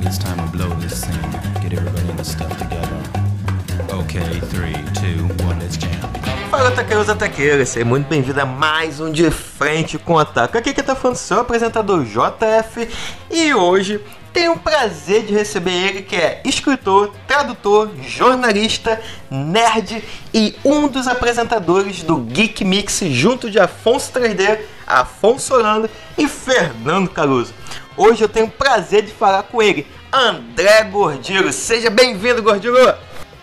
think it's time to blow this thing. Get everybody in the stuff together. Okay, three, two, one, let's jam. Fala, taqueiros e taqueiras, seja muito bem-vindo a mais um De Frente com o Ataque. Aqui que tá falando seu apresentador JF e hoje tenho o prazer de receber ele que é escritor, tradutor, jornalista, nerd e um dos apresentadores do Geek Mix junto de Afonso 3D, Afonso Solano e Fernando Caruso. Hoje eu tenho o prazer de falar com ele, André Gordiro. Seja bem-vindo, Gordiro!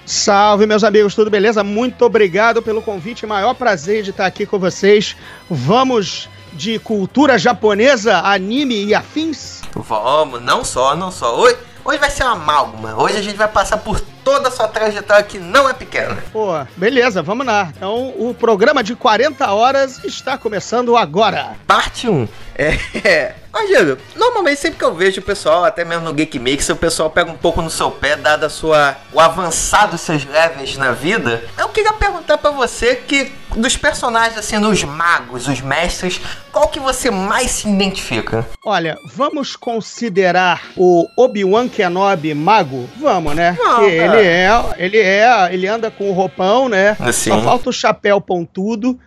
Salve, meus amigos, tudo beleza? Muito obrigado pelo convite, maior prazer de estar aqui com vocês. Vamos de cultura japonesa, anime e afins? Vamos, não só, não só. Hoje, hoje vai ser uma amálgama. Hoje a gente vai passar por toda a sua trajetória que não é pequena. Pô, beleza, vamos lá. Então, o programa de 40 horas está começando agora. Parte 1. É. Mas, Diego, normalmente sempre que eu vejo o pessoal, até mesmo no Geek Mix, o pessoal pega um pouco no seu pé, dado a sua, o avançado dos seus levels na vida. Eu queria perguntar para você que dos personagens, assim, dos magos, os mestres, qual que você mais se identifica? Olha, vamos considerar o Obi-Wan Kenobi mago? Vamos, né? Não, é. Ele é, ele é, ele anda com o roupão, né? Assim. Só falta o chapéu pontudo.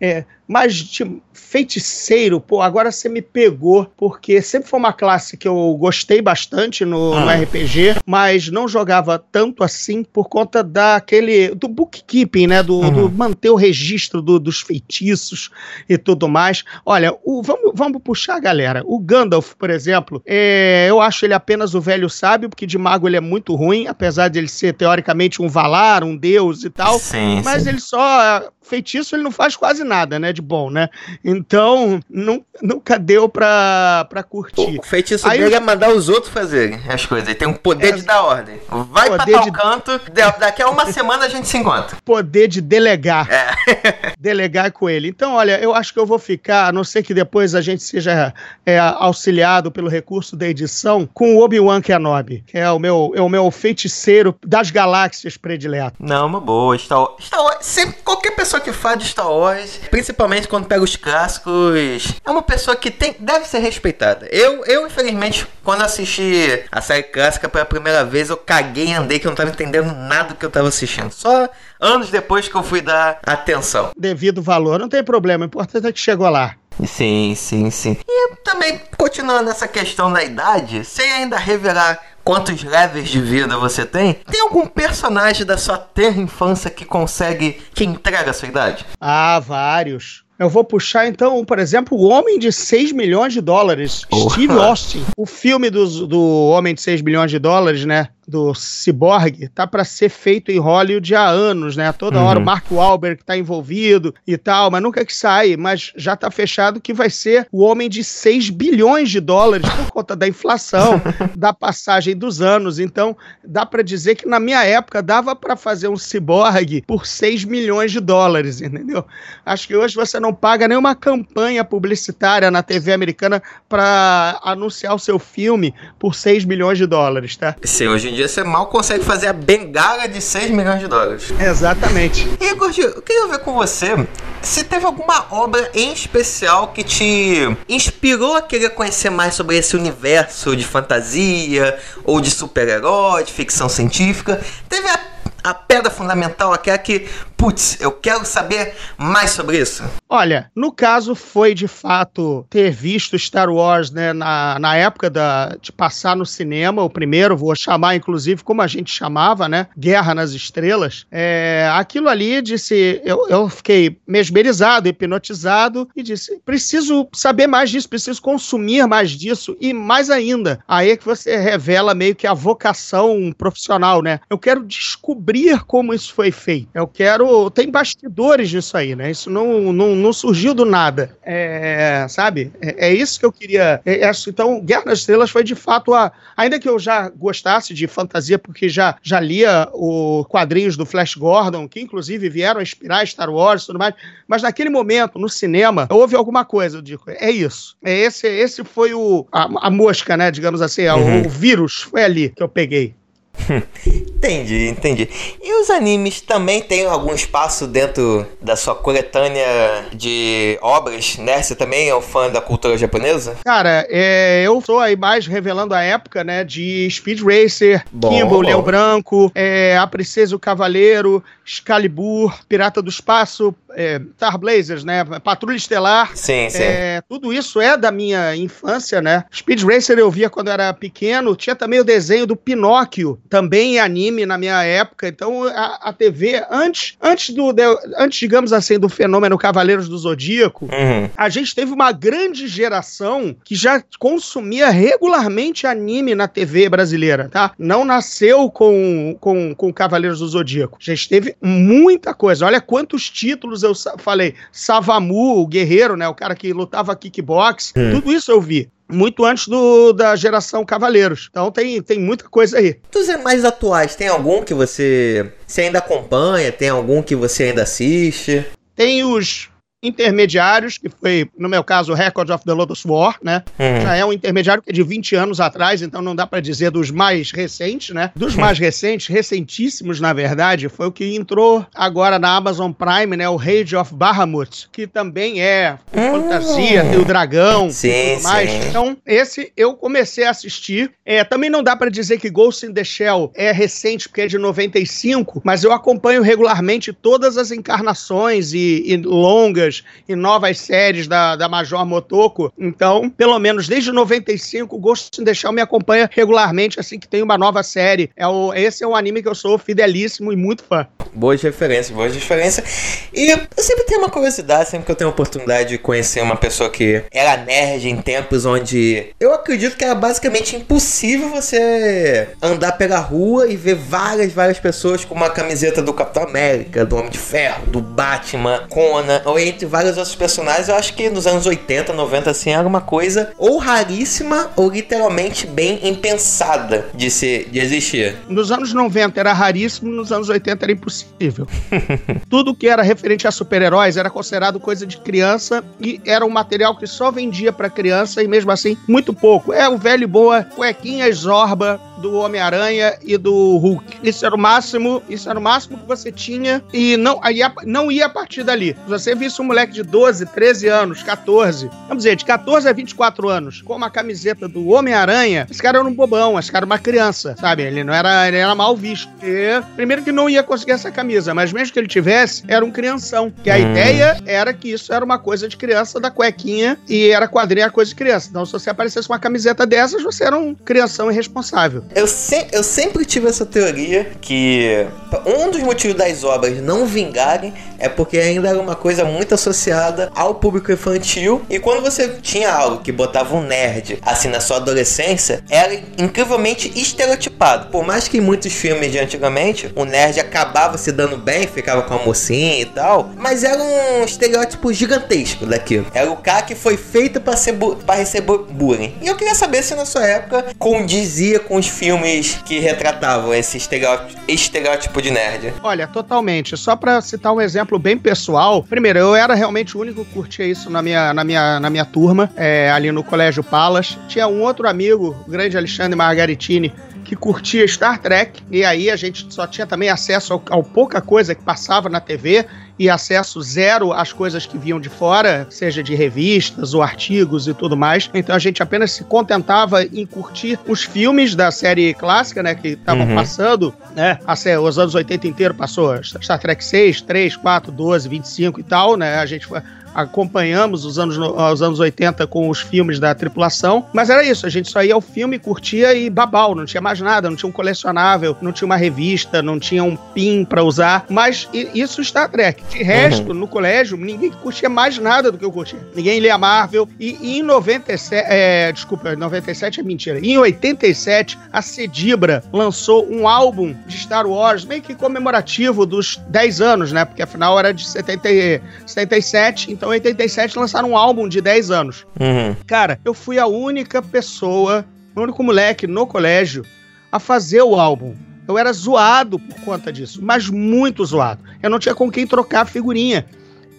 É, mas de feiticeiro, pô, agora você me pegou, porque sempre foi uma classe que eu gostei bastante no, no Ah. RPG, mas não jogava tanto assim por conta daquele. do bookkeeping, né? Do, Uhum. do manter o registro do- dos feitiços e tudo mais. Olha, o, vamos, vamos puxar, galera. O Gandalf, por exemplo, é, eu acho ele apenas o velho sábio, porque de mago ele é muito ruim, apesar de ele ser teoricamente um Valar, um deus e tal. Sim, Mas sim. ele só. Feitiço ele não faz quase nada, né? Bom, né? Então, nu- nunca deu pra, pra curtir. O feitiço Aí dele é mandar os outros fazerem as coisas. Ele tem um poder É. de dar ordem. Vai pra tal de- canto, da- daqui a uma semana a gente se encontra. Poder de delegar. É. delegar com ele. Então, olha, eu acho que eu vou ficar, a não ser que depois a gente seja é, auxiliado pelo recurso da edição, com o Obi-Wan Kenobi, que é o meu, é o meu feiticeiro das galáxias predileto. Não, uma boa. Star Wars. Star Wars sempre, qualquer pessoa que faz de Star Wars, principalmente quando pega os clássicos, é uma pessoa que tem, deve ser respeitada. Eu, eu, infelizmente, quando assisti a série clássica pela primeira vez, eu caguei e andei que eu não tava entendendo nada do que eu tava assistindo. Só anos depois que eu fui dar atenção. Devido valor, não tem problema, o importante é que chegou lá. Sim, sim, sim. E também, continuando nessa questão da idade, sem ainda revelar quantos levels de vida você tem, tem algum personagem da sua terra infância que consegue, que entrega a sua idade? Ah, vários. Eu vou puxar então, por exemplo, o Homem de 6 milhões de dólares, Oh. Steve Austin. O filme dos- do Homem de 6 milhões de dólares, né? Do Cyborg, tá pra ser feito em Hollywood há anos, né? Toda hora Uhum. o Mark Wahlberg tá envolvido e tal, mas nunca que sai. Mas já tá fechado que vai ser o Homem de 6 bilhões de dólares por conta da inflação, da passagem dos anos. Então, dá pra dizer que na minha época dava pra fazer um Cyborg por 6 milhões de dólares, entendeu? Acho que hoje você não paga nenhuma campanha publicitária na TV americana para anunciar o seu filme por 6 milhões de dólares, tá? Sim, hoje em dia você mal consegue fazer a bengala de 6 milhões de dólares. Exatamente. E, Gordinho, eu queria ver com você se teve alguma obra em especial que te inspirou a querer conhecer mais sobre esse universo de fantasia, ou de super-herói, de ficção científica. Teve a, a pedra fundamental, aquela que, putz, eu quero saber mais sobre isso. Olha, no caso foi de fato ter visto Star Wars, né, na, na época da, de passar no cinema, o primeiro, vou chamar inclusive como a gente chamava, né, Guerra nas Estrelas. É, aquilo ali disse, eu, eu fiquei mesmerizado, hipnotizado e disse, preciso saber mais disso, preciso consumir mais disso e mais ainda. Aí é que você revela meio que a vocação profissional, né? Eu quero descobrir como isso foi feito. Eu quero, tem bastidores disso aí, né? Isso não, não, não surgiu do nada. É, sabe? É, é isso que eu queria. é- é- então, Guerra nas Estrelas foi de fato a. Ainda que eu já gostasse de fantasia, porque já, já lia os quadrinhos do Flash Gordon, que inclusive vieram a inspirar Star Wars e tudo mais, mas naquele momento, no cinema, houve alguma coisa. Eu digo, é isso. É esse, esse foi o, a, a mosca, né? Digamos assim, é o- Uhum. o vírus foi ali que eu peguei. Entendi, entendi. E os animes também têm algum espaço dentro da sua coletânea de obras, né? Você também é um fã da cultura japonesa? Cara, é, eu sou aí mais revelando a época, né? De Speed Racer, Bom, Kimball, bom. Leão Branco, é, A Princesa o Cavaleiro, Excalibur, Pirata do Espaço, é, Star Blazers, né? Patrulha Estelar. Sim, sim. É, tudo isso é da minha infância, né? Speed Racer eu via quando era pequeno. Tinha também o desenho do Pinóquio, também em anime na minha época. Então a, a TV, antes, antes do, de- antes, digamos assim, do fenômeno Cavaleiros do Zodíaco, Uhum. a gente teve uma grande geração que já consumia regularmente anime na TV brasileira, tá? Não nasceu com, com, com Cavaleiros do Zodíaco. A gente teve muita coisa. Olha quantos títulos eu falei. Savamu, o guerreiro, né? O cara que lutava kickbox. Hum. Tudo isso eu vi. Muito antes do, da geração Cavaleiros. Então tem, tem muita coisa aí. Dos mais atuais, tem algum que você, você ainda acompanha? Tem algum que você ainda assiste? Tem os intermediários, que foi, no meu caso, o Record of the Lotus War, né? Uhum. Já é um intermediário que é de 20 anos atrás, então não dá pra dizer dos mais recentes, né? Dos mais recentes, recentíssimos, na verdade, foi o que entrou agora na Amazon Prime, né? O Rage of Bahamut, que também é fantasia, tem o dragão Sim, e tudo mais. sim. Então, esse eu comecei a assistir. É, também não dá pra dizer que Ghost in the Shell é recente, porque é de 95, mas eu acompanho regularmente todas as encarnações e, e longas e novas séries da, da Major Motoko. Então, pelo menos desde 95, Ghost in the Shell me acompanha regularmente, assim que tem uma nova série. É o, esse é um anime que eu sou fidelíssimo e muito fã. Boas referências, boas referências. E eu sempre tenho uma curiosidade, sempre que eu tenho a oportunidade de conhecer uma pessoa que era nerd em tempos onde eu acredito que era basicamente impossível você andar pela rua e ver várias, várias pessoas com uma camiseta do Capitão América, do Homem de Ferro, do Batman, Conan, ou entre vários outros personagens. Eu acho que nos anos 80, 90, assim, era uma coisa ou raríssima ou literalmente bem impensada de, ser, de existir. Nos anos 90 era raríssimo, nos anos 80 era impossível. Tudo que era referente a super-heróis era considerado coisa de criança e era um material que só vendia pra criança e mesmo assim muito pouco. É o velho e boa cuequinha Zorba do Homem-Aranha e do Hulk. Isso era o máximo, isso era o máximo que você tinha e não, aí não ia a partir dali. Se você visse um moleque de 12, 13 anos, 14, vamos dizer, de 14 a 24 anos, com uma camiseta do Homem-Aranha, esse cara era um bobão, esse cara era uma criança, sabe? Ele não era, ele era mal visto. E, primeiro que não ia conseguir essa camisa, mas mesmo que ele tivesse, era um crianção. Que a Hum. ideia era que isso era uma coisa de criança da cuequinha e era quadrinha a coisa de criança. Então, se você aparecesse com uma camiseta dessas, você era um crianção irresponsável. Eu, se- eu sempre tive essa teoria que um dos motivos das obras não vingarem é porque ainda era uma coisa muito associada ao público infantil. E quando você tinha algo que botava um nerd assim na sua adolescência, era incrivelmente estereotipado. Por mais que em muitos filmes de antigamente o nerd acabava se dando bem, ficava com a mocinha e tal, mas era um estereótipo gigantesco daquilo. Era o cara que foi feito para pra receber bullying. E eu queria saber se na sua época condizia com os filmes que retratavam esse estereótipo, de nerd. Olha, totalmente. Só pra citar um exemplo bem pessoal, primeiro, eu era realmente o único que curtia isso na minha, na minha, na minha turma, é, ali no Colégio Palas. Tinha um outro amigo, o grande Alexandre Margaritini, que curtia Star Trek, e aí a gente só tinha também acesso ao, ao pouca coisa que passava na TV e acesso zero às coisas que vinham de fora, seja de revistas ou artigos e tudo mais. Então a gente apenas se contentava em curtir os filmes da série clássica, né, que estavam Uhum. passando, né, a sé- os anos 80 inteiro passou Star Trek 6, 3, 4, 12, 25 e tal, né, a gente foi acompanhamos os anos, no- os anos 80 com os filmes da tripulação, mas era isso, a gente só ia ao filme, curtia e babau, não tinha mais nada, não tinha um colecionável, não tinha uma revista, não tinha um pin pra usar, mas isso Star Trek. De resto, no colégio, ninguém curtia mais nada do que eu curtia. Ninguém lia Marvel e, em 97, é, desculpa, 97 é mentira. Em 87, a Cedibra lançou um álbum de Star Wars, meio que comemorativo dos 10 anos, né? Porque afinal era de 70, e- 77, então em 87 lançaram um álbum de 10 anos. Uhum. Cara, eu fui a única pessoa, o único moleque no colégio a fazer o álbum. Eu era zoado por conta disso, mas muito zoado. Eu não tinha com quem trocar figurinha.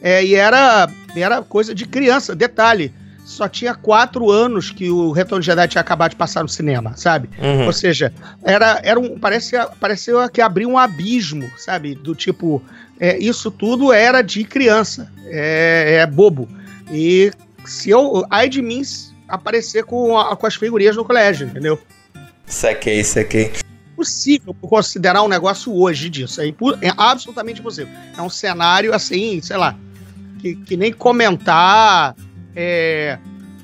É, e era, era coisa de criança. Detalhe: só tinha quatro anos que o Retorno de Jedi tinha acabado de passar no cinema, sabe? Uhum. Ou seja, era, era um. Parecia, parecia que abriu um abismo, sabe? Do tipo, é, isso tudo era de criança. É, é bobo. E se eu. Ai de mim aparecer com, a, com as figurinhas no colégio, entendeu? Saquei, saquei. Possível considerar um negócio hoje disso. É, impu- é absolutamente impossível. É um cenário assim, sei lá, que, que nem comentar é,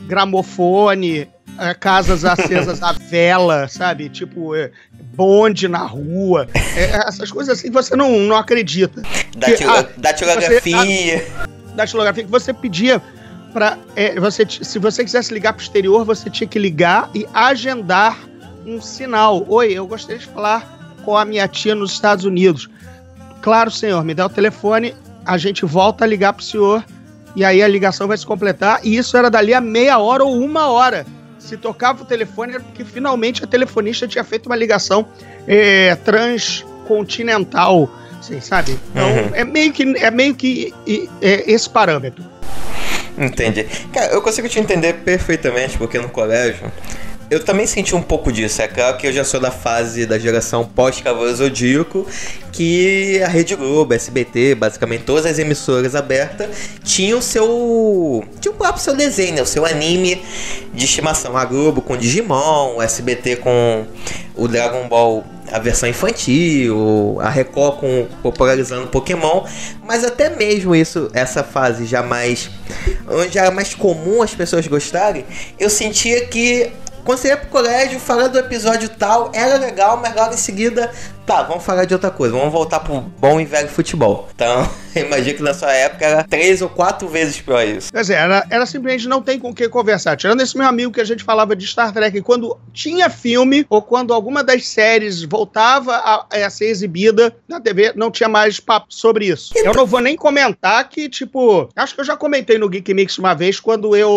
gramofone, é, casas acesas à vela, sabe? Tipo, é, bonde na rua. É, essas coisas assim que você não, não acredita. Da, Que- tilo- ah, da tilografia. da xilografia que você pedia para você t- se você quisesse ligar pro exterior, você tinha que ligar e agendar um sinal. Oi, eu gostaria de falar com a minha tia nos Estados Unidos. Claro, senhor, me dá o telefone, a gente volta a ligar pro senhor e aí a ligação vai se completar. E isso era dali a meia hora ou uma hora. Se tocava o telefone era porque finalmente a telefonista tinha feito uma ligação é, transcontinental, assim, sabe? Então Uhum. é meio que é meio que é esse parâmetro. Entendi. Cara, eu consigo te entender perfeitamente, porque no colégio eu também senti um pouco disso. É claro que eu já sou da fase da geração pós-Cavaleiro Zodíaco, que a Rede Globo, SBT, basicamente todas as emissoras abertas tinham seu. tinha o próprio seu desenho, né? o seu anime de estimação. A Globo com Digimon, o SBT com o Dragon Ball a versão infantil, a Record com popularizando Pokémon, mas até mesmo isso, essa fase já mais onde era mais comum as pessoas gostarem, eu sentia que quando você ia pro colégio, falar do episódio tal era legal, mas logo em seguida, tá, vamos falar de outra coisa, vamos voltar pro bom e velho futebol. Então, imagino que na sua época era três ou quatro vezes pior isso. Quer dizer, era, era simplesmente não tem com o que conversar. Tirando esse meu amigo que a gente falava de Star Trek, quando tinha filme ou quando alguma das séries voltava a, a ser exibida na TV, não tinha mais papo sobre isso. Eu não vou nem comentar que, tipo, acho que eu já comentei no Geek Mix uma vez, quando eu.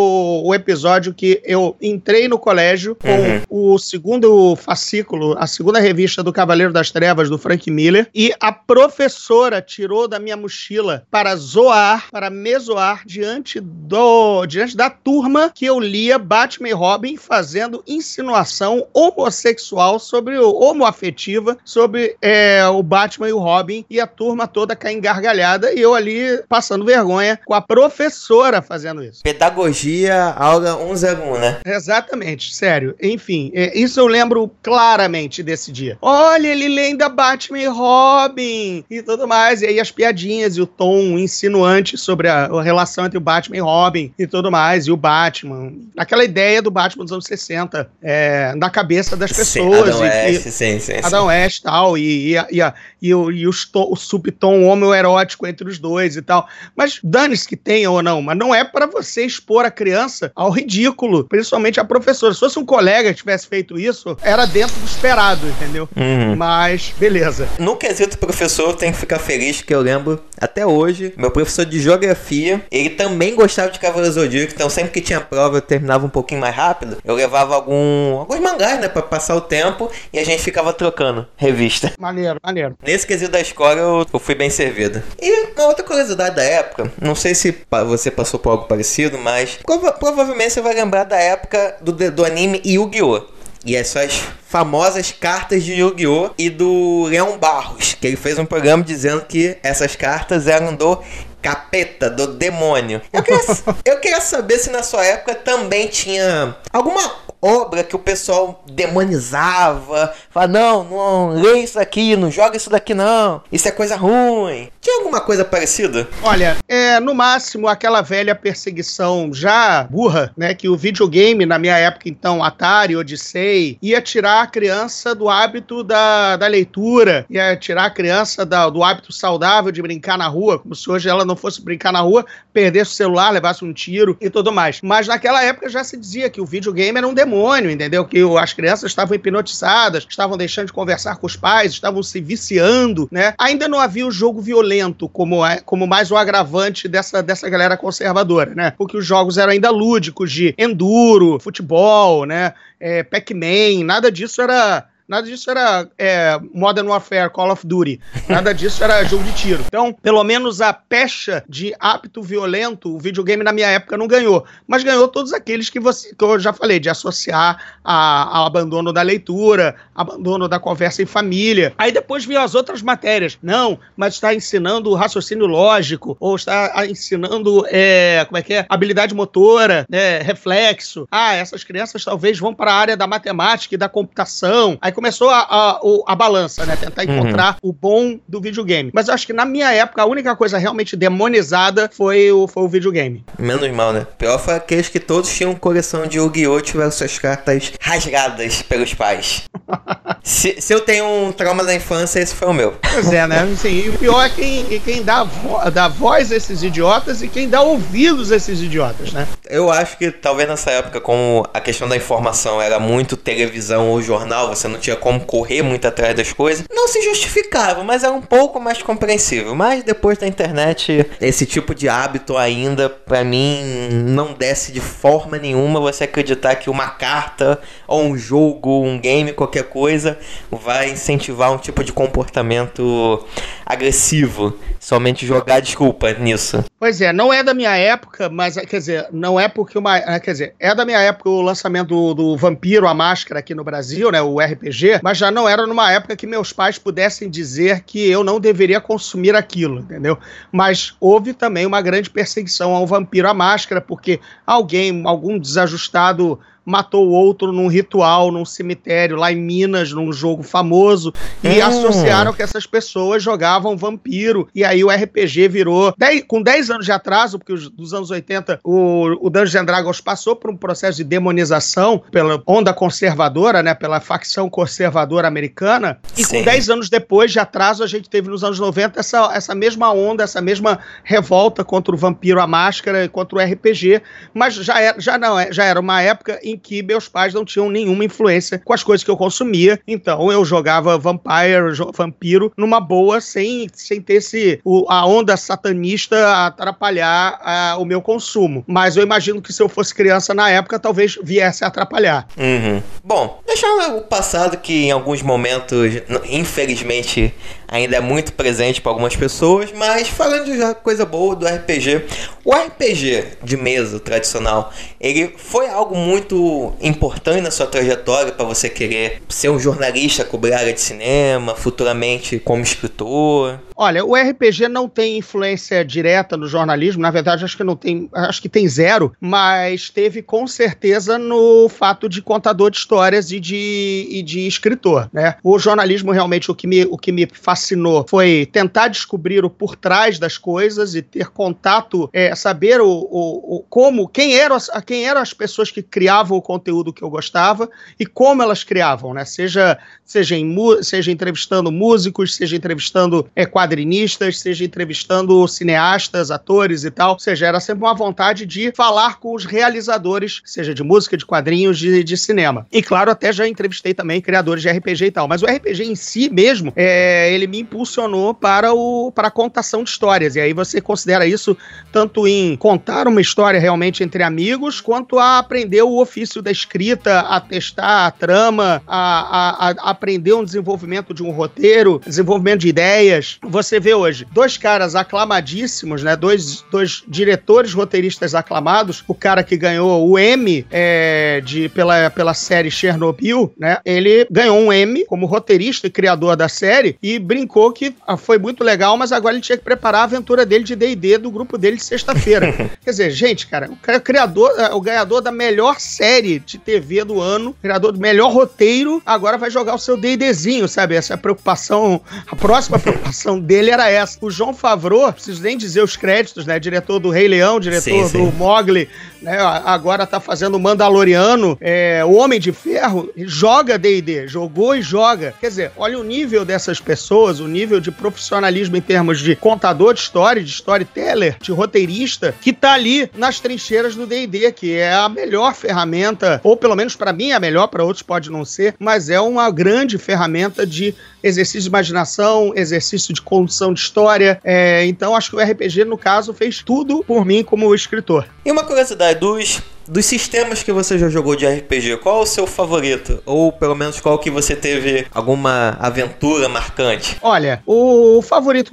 O episódio que eu entrei no colégio com Uhum. o segundo fascículo, a segunda revista do Cavaleiro das Trevas, do Frank Miller, e a professora tirou da minha mochila para zoar, para me zoar diante do diante da turma que eu lia Batman e Robin fazendo insinuação homossexual sobre o homoafetiva sobre é, o Batman e o Robin e a turma toda caindo gargalhada e eu ali passando vergonha com a professora fazendo isso. Pedagogia, aula 101, né? Exatamente, sério. Enfim, é, isso eu lembro claramente desse dia. Olha, ele lê ainda Batman e Robin e tudo mais. E aí as piadinhas e o tom insinuante sobre a, a relação entre o Batman e Robin e tudo mais. E o Batman. Aquela ideia do Batman dos anos 60 é, na cabeça das pessoas. Sim, Adam e West, sim, sim, sim. Adam West e tal, e, e, e, e o, e to- o subtom homoerótico entre os dois e tal. Mas dane-se que tenha ou não, mas não é pra você expor a criança ao ridículo, principalmente a professora. Se fosse um colega que tivesse feito isso, era dentro do esperado, entendeu? Uhum. Mas, beleza. No quesito professor, eu tenho que ficar feliz que eu lembro até hoje, meu professor de geografia, ele também gostava de Cavaleiro Zodíaco, então sempre que tinha prova eu terminava um pouquinho mais rápido. Eu levava algum, alguns mangás, né, pra passar o tempo e a gente ficava trocando revista. Maneiro, maneiro. Nesse quesito da escola eu, eu fui bem servido. E uma outra curiosidade da época, não sei se você passou por algo parecido, mas prova- provavelmente você vai lembrar da época do, do anime Yu-Gi-Oh! E essas famosas cartas de Yu-Gi-Oh! e do Leão Barros, que ele fez um programa dizendo que essas cartas eram do capeta, do demônio. Eu queria, eu queria saber se na sua época também tinha alguma obra que o pessoal demonizava, falava, não, não lê isso aqui, não joga isso daqui não, isso é coisa ruim. Tinha alguma coisa parecida? Olha, é no máximo aquela velha perseguição já burra, né? Que o videogame, na minha época, então, Atari, Odyssey, ia tirar a criança do hábito da, da leitura, ia tirar a criança da- do hábito saudável de brincar na rua, como se hoje ela não fosse brincar na rua, perdesse o celular, levasse um tiro e tudo mais. Mas naquela época já se dizia que o videogame era um demônio, entendeu? Que as crianças estavam hipnotizadas, estavam deixando de conversar com os pais, estavam se viciando, né? Ainda não havia o jogo violento como, é, como mais o agravante dessa, dessa galera conservadora, né? Porque os jogos eram ainda lúdicos de enduro, futebol, né? É, Pac-Man, nada disso era Nada disso era é, Modern Warfare, Call of Duty. Nada disso era jogo de tiro. Então, pelo menos a pecha de hábito violento, o videogame na minha época não ganhou. Mas ganhou todos aqueles que, você, que eu já falei, de associar a, ao abandono da leitura, abandono da conversa em família. Aí depois vinham as outras matérias. Não, mas está ensinando raciocínio lógico, ou está ensinando, é, como é que é? Habilidade motora, né, reflexo. Ah, essas crianças talvez vão para a área da matemática e da computação. Aí começou a, a, a balança, né? Tentar uhum. encontrar uhum. o bom do videogame. Mas eu acho que na minha época, a única coisa realmente demonizada foi o, foi o videogame. Menos mal, né? Pior foi aqueles que todos tinham coleção de Yu-Gi-Oh! tiveram suas cartas rasgadas pelos pais. se, se eu tenho um trauma da infância, esse foi o meu. Pois é, né? Sim, e o pior é quem, quem dá, vo dá voz a esses idiotas e quem dá ouvidos a esses idiotas, né? Eu acho que talvez nessa época, como a questão da informação era muito televisão ou jornal, você não tinha como correr muito atrás das coisas, não se justificava, mas era um pouco mais compreensível. Mas depois da internet, esse tipo de hábito ainda, para mim, não desce de forma nenhuma você acreditar que uma carta ou um jogo, um game, qualquer coisa, vai incentivar um tipo de comportamento agressivo. Somente jogar desculpa nisso. Pois é, não é da minha época, mas quer dizer, não é porque uma. Quer dizer, é da minha época o lançamento do, do Vampiro, a Máscara aqui no Brasil, né? O RPG, mas já não era numa época que meus pais pudessem dizer que eu não deveria consumir aquilo, entendeu? Mas houve também uma grande perseguição ao Vampiro, a Máscara, porque alguém, algum desajustado matou o outro num ritual, num cemitério lá em Minas, num jogo famoso, e hum. associaram que essas pessoas jogavam vampiro, e aí o RPG virou, dez, com 10 anos de atraso, porque os, dos anos 80 o, o Dungeons Dragons passou por um processo de demonização pela onda conservadora, né, pela facção conservadora americana, e Sim. com 10 anos depois de atraso a gente teve nos anos 90 essa, essa mesma onda, essa mesma revolta contra o vampiro, a máscara e contra o RPG, mas já era, já não, é, já era uma época em que meus pais não tinham nenhuma influência com as coisas que eu consumia. Então eu jogava Vampire, Vampiro, numa boa, sem, sem ter esse, o, a onda satanista atrapalhar a, o meu consumo. Mas eu imagino que se eu fosse criança na época, talvez viesse a atrapalhar. Uhum. Bom, deixar o passado que em alguns momentos, infelizmente, ainda é muito presente para algumas pessoas, mas falando de coisa boa do RPG, o RPG de mesa tradicional, ele foi algo muito importante na sua trajetória para você querer ser um jornalista, cobrir área de cinema, futuramente como escritor? Olha, o RPG não tem influência direta no jornalismo, na verdade acho que não tem, acho que tem zero, mas teve com certeza no fato de contador de histórias e de, e de escritor, né? O jornalismo realmente o que me, o que me fascinou foi tentar descobrir o por trás das coisas e ter contato, é, saber o, o, o, como, quem eram, as, quem eram as pessoas que criavam o conteúdo que eu gostava e como elas criavam, né? Seja, seja, em, seja entrevistando músicos, seja entrevistando é, quadrinistas, seja entrevistando cineastas, atores e tal. Ou seja, era sempre uma vontade de falar com os realizadores, seja de música, de quadrinhos, de, de cinema. E claro, até já entrevistei também criadores de RPG e tal. Mas o RPG em si mesmo, é, ele me impulsionou para, o, para a contação de histórias. E aí você considera isso tanto em contar uma história realmente entre amigos, quanto a aprender o ofício da escrita, a testar a trama, a, a, a aprender um desenvolvimento de um roteiro, desenvolvimento de ideias. Você vê hoje dois caras aclamadíssimos, né? Dois, dois diretores roteiristas aclamados. O cara que ganhou o M é, de, pela, pela série Chernobyl, né? Ele ganhou um M como roteirista e criador da série e brincou que ah, foi muito legal, mas agora ele tinha que preparar a aventura dele de D&D do grupo dele de sexta-feira. Quer dizer, gente, cara, o criador, é, o ganhador da melhor série de TV do ano, criador do melhor roteiro, agora vai jogar o seu D&Dzinho, sabe? Essa é a preocupação, a próxima preocupação dele era essa. O João Favreau, preciso nem dizer os créditos, né? Diretor do Rei Leão, diretor sim, sim. do Mogli, né? Agora tá fazendo o Mandaloriano, é, o Homem de Ferro, joga D&D, jogou e joga. Quer dizer, olha o nível dessas pessoas, o nível de profissionalismo em termos de contador de história, de storyteller, de roteirista, que tá ali nas trincheiras do D&D, que é a melhor ferramenta, ou pelo menos para mim é a melhor, para outros pode não ser, mas é uma grande ferramenta de exercício de imaginação, exercício de condução de história. É, então acho que o RPG, no caso, fez tudo por mim como escritor. E uma curiosidade, dos dos sistemas que você já jogou de RPG, qual é o seu favorito? Ou pelo menos qual que você teve alguma aventura marcante? Olha, o favorito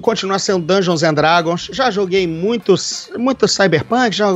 continua sendo Dungeons and Dragons. Já joguei muitos, muito Cyberpunk, já,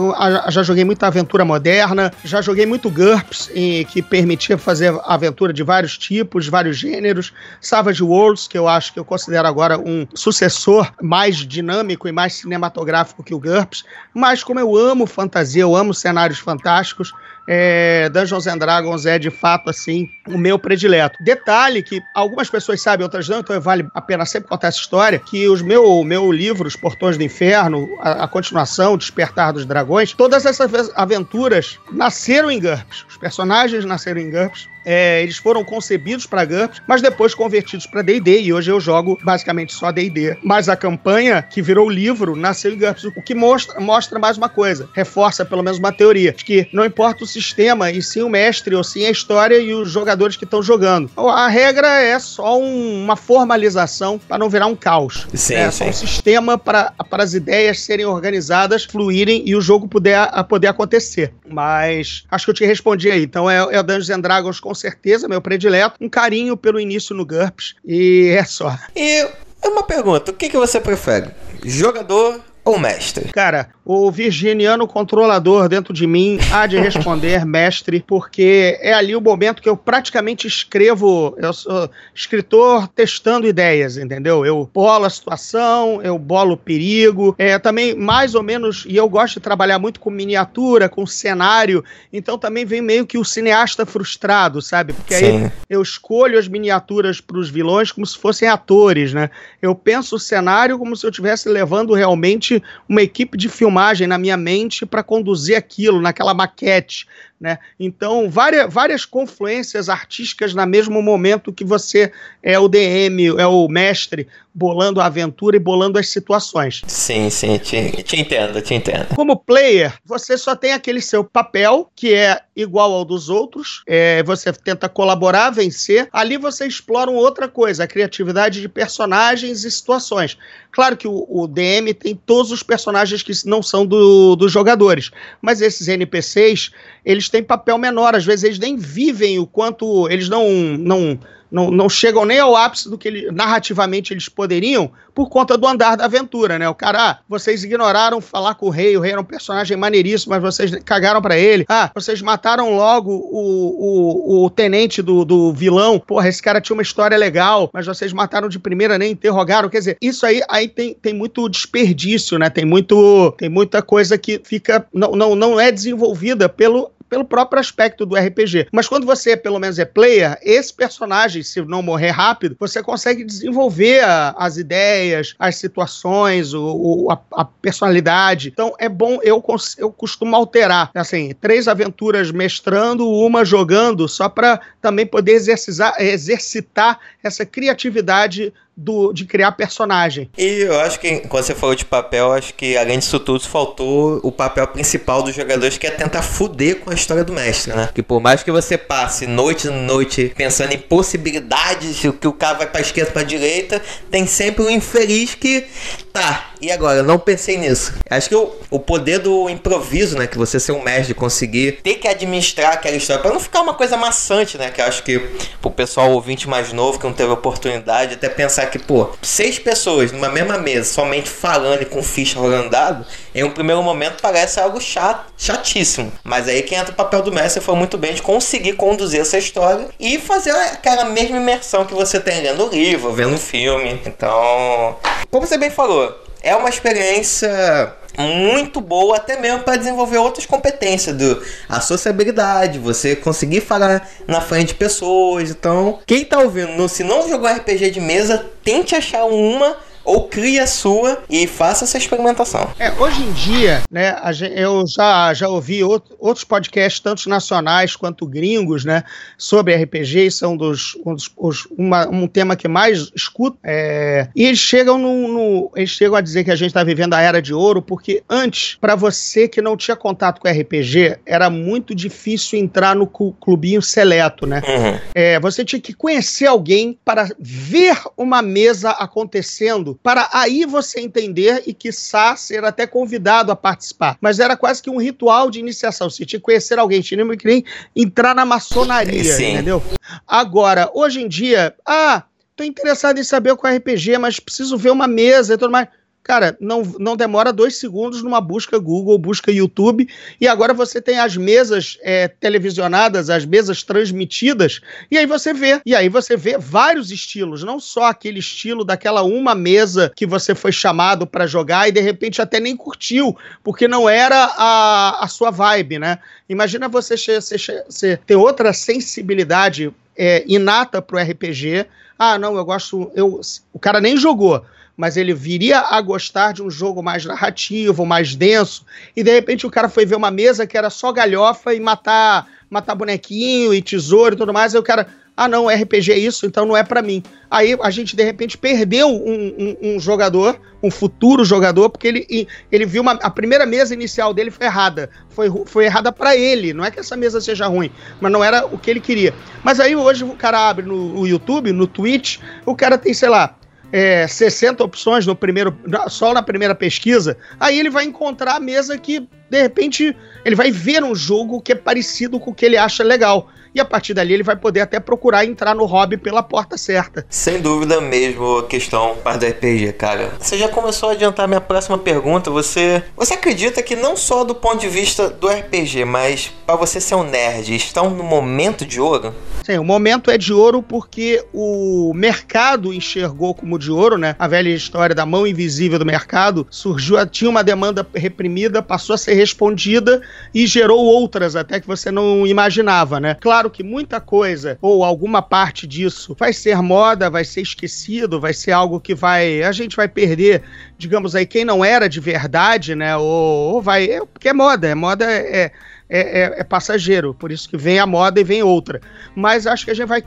já joguei muita aventura moderna, já joguei muito GURPS, que permitia fazer aventura de vários tipos, vários gêneros. Savage Worlds, que eu acho que eu considero agora um sucessor mais dinâmico e mais cinematográfico que o GURPS. Mas como eu amo fantasia, eu amo cenários fantásticos, é, Dungeons and Dragons é de fato assim o meu predileto. Detalhe que algumas pessoas sabem, outras não, então vale a pena sempre contar essa história, que os meu, meu livro, Os Portões do Inferno, a, a continuação, Despertar dos Dragões, todas essas aventuras nasceram em GURPS. Os personagens nasceram em GURPS. É, eles foram concebidos para GURPS, mas depois convertidos para D&D, e hoje eu jogo basicamente só D&D. Mas a campanha, que virou livro, nasceu em GURPS, o que mostra, mostra mais uma coisa, reforça pelo menos uma teoria, de que não importa o sistema, e sim o mestre, ou sim a história e os jogadores que estão jogando. Então, a regra é só um, uma formalização para não virar um caos. Sim, é sim. só um sistema para as ideias serem organizadas, fluírem e o jogo poder, a poder acontecer. Mas acho que eu te respondi aí. Então é, é o Dungeons and Dragons com certeza, meu predileto. Um carinho pelo início no GURPS e é só. E uma pergunta, o que, que você prefere? Jogador ou mestre? Cara, o virginiano controlador dentro de mim há de responder mestre, porque é ali o momento que eu praticamente escrevo, eu sou escritor testando ideias, entendeu? Eu bolo a situação, eu bolo o perigo, é também mais ou menos, e eu gosto de trabalhar muito com miniatura, com cenário, então também vem meio que o cineasta frustrado, sabe? Porque Sim. aí eu escolho as miniaturas para os vilões como se fossem atores, né? Eu penso o cenário como se eu estivesse levando realmente uma equipe de filmagem na minha mente para conduzir aquilo, naquela maquete. Né? Então, várias, várias confluências artísticas no mesmo momento que você é o DM, é o mestre, bolando a aventura e bolando as situações. Sim, sim, te, te entendo, te entendo. Como player, você só tem aquele seu papel, que é igual ao dos outros, é, você tenta colaborar, vencer. Ali você explora outra coisa, a criatividade de personagens e situações. Claro que o, o DM tem todos os personagens que não são do, dos jogadores, mas esses NPCs, eles têm papel menor, às vezes eles nem vivem o quanto eles não não não, não chegam nem ao ápice do que ele, narrativamente eles poderiam por conta do andar da aventura, né? O cara, ah, vocês ignoraram falar com o rei, o rei era um personagem maneiríssimo, mas vocês cagaram para ele. Ah, vocês mataram logo o, o, o tenente do, do vilão. Porra, esse cara tinha uma história legal, mas vocês mataram de primeira, nem interrogaram. Quer dizer, isso aí, aí tem, tem muito desperdício, né? Tem, muito, tem muita coisa que fica. Não, não, não é desenvolvida pelo pelo próprio aspecto do RPG. Mas quando você, pelo menos, é player, esse personagem, se não morrer rápido, você consegue desenvolver a, as ideias, as situações, o, o a, a, personalidade. Então é bom, eu, eu costumo alterar, assim, três aventuras mestrando, uma jogando, só para também poder exercitar, exercitar essa criatividade do, de criar personagem. E eu acho que, quando você falou de papel, acho que além disso tudo, faltou o papel principal dos jogadores, que é tentar fuder com a história do mestre, né? Que por mais que você passe noite noite pensando em possibilidades, que o cara vai pra esquerda, pra direita, tem sempre um infeliz que tá, e agora? Não pensei nisso. Acho que o, o poder do improviso, né? Que você ser um mestre, conseguir ter que administrar aquela história, pra não ficar uma coisa maçante, né? Que eu acho que pro pessoal ouvinte mais novo que não teve oportunidade, até pensar que, pô, seis pessoas numa mesma mesa, somente falando e com ficha rolando dado, em um primeiro momento parece algo chato, chatíssimo. Mas aí que entra o papel do mestre foi muito bem de conseguir conduzir essa história e fazer aquela mesma imersão que você tem lendo o livro, vendo o filme. Então, como você bem falou, é uma experiência muito boa até mesmo para desenvolver outras competências do a sociabilidade, você conseguir falar na frente de pessoas. Então, quem tá ouvindo, se não jogou RPG de mesa, tente achar uma ou crie a sua e faça essa experimentação. É, hoje em dia, né, gente, eu já, já ouvi outro, outros podcasts, tanto nacionais quanto gringos, né, sobre RPG, são dos, um, dos os, uma, um tema que mais escuto, é, e eles chegam no, no, eles chegam a dizer que a gente está vivendo a era de ouro, porque antes, para você que não tinha contato com RPG, era muito difícil entrar no clubinho seleto, né? Uhum. É, você tinha que conhecer alguém para ver uma mesa acontecendo isso para aí você entender e, quiçá, ser até convidado a participar. Mas era quase que um ritual de iniciação. Você tinha que conhecer alguém, tinha que nem entrar na maçonaria, Sim. entendeu? Agora, hoje em dia, ah, tô interessado em saber qual é RPG, mas preciso ver uma mesa e tudo mais. Cara, não, não demora dois segundos numa busca Google, busca YouTube, e agora você tem as mesas é, televisionadas, as mesas transmitidas, e aí você vê. E aí você vê vários estilos, não só aquele estilo daquela uma mesa que você foi chamado para jogar e de repente até nem curtiu, porque não era a, a sua vibe, né? Imagina você, você, você ter outra sensibilidade é, inata pro RPG. Ah, não, eu gosto. Eu, o cara nem jogou mas ele viria a gostar de um jogo mais narrativo, mais denso, e de repente o cara foi ver uma mesa que era só galhofa e matar, matar bonequinho e tesouro e tudo mais, aí o cara, ah não, RPG é isso, então não é para mim. Aí a gente de repente perdeu um, um, um, jogador, um futuro jogador, porque ele, ele viu uma, a primeira mesa inicial dele foi errada, foi, foi errada para ele, não é que essa mesa seja ruim, mas não era o que ele queria. Mas aí hoje o cara abre no, no YouTube, no Twitch, o cara tem, sei lá, é, 60 opções no primeiro, só na primeira pesquisa, aí ele vai encontrar a mesa que, de repente, ele vai ver um jogo que é parecido com o que ele acha legal e a partir dali ele vai poder até procurar entrar no hobby pela porta certa. Sem dúvida mesmo a questão do RPG, cara. Você já começou a adiantar minha próxima pergunta. Você, você acredita que não só do ponto de vista do RPG, mas para você ser um nerd, estão no momento de ouro? Sim, o momento é de ouro porque o mercado enxergou como de ouro, né? A velha história da mão invisível do mercado surgiu, tinha uma demanda reprimida, passou a ser respondida e gerou outras até que você não imaginava, né? Claro claro que muita coisa, ou alguma parte disso, vai ser moda, vai ser esquecido, vai ser algo que vai. A gente vai perder, digamos aí, quem não era de verdade, né? Ou, ou vai. É, porque é moda, é moda é, é, é, é, passageiro, por isso que vem a moda e vem outra. Mas acho que a gente vai,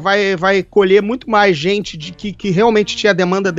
vai, vai colher muito mais gente de que, que realmente tinha a demanda,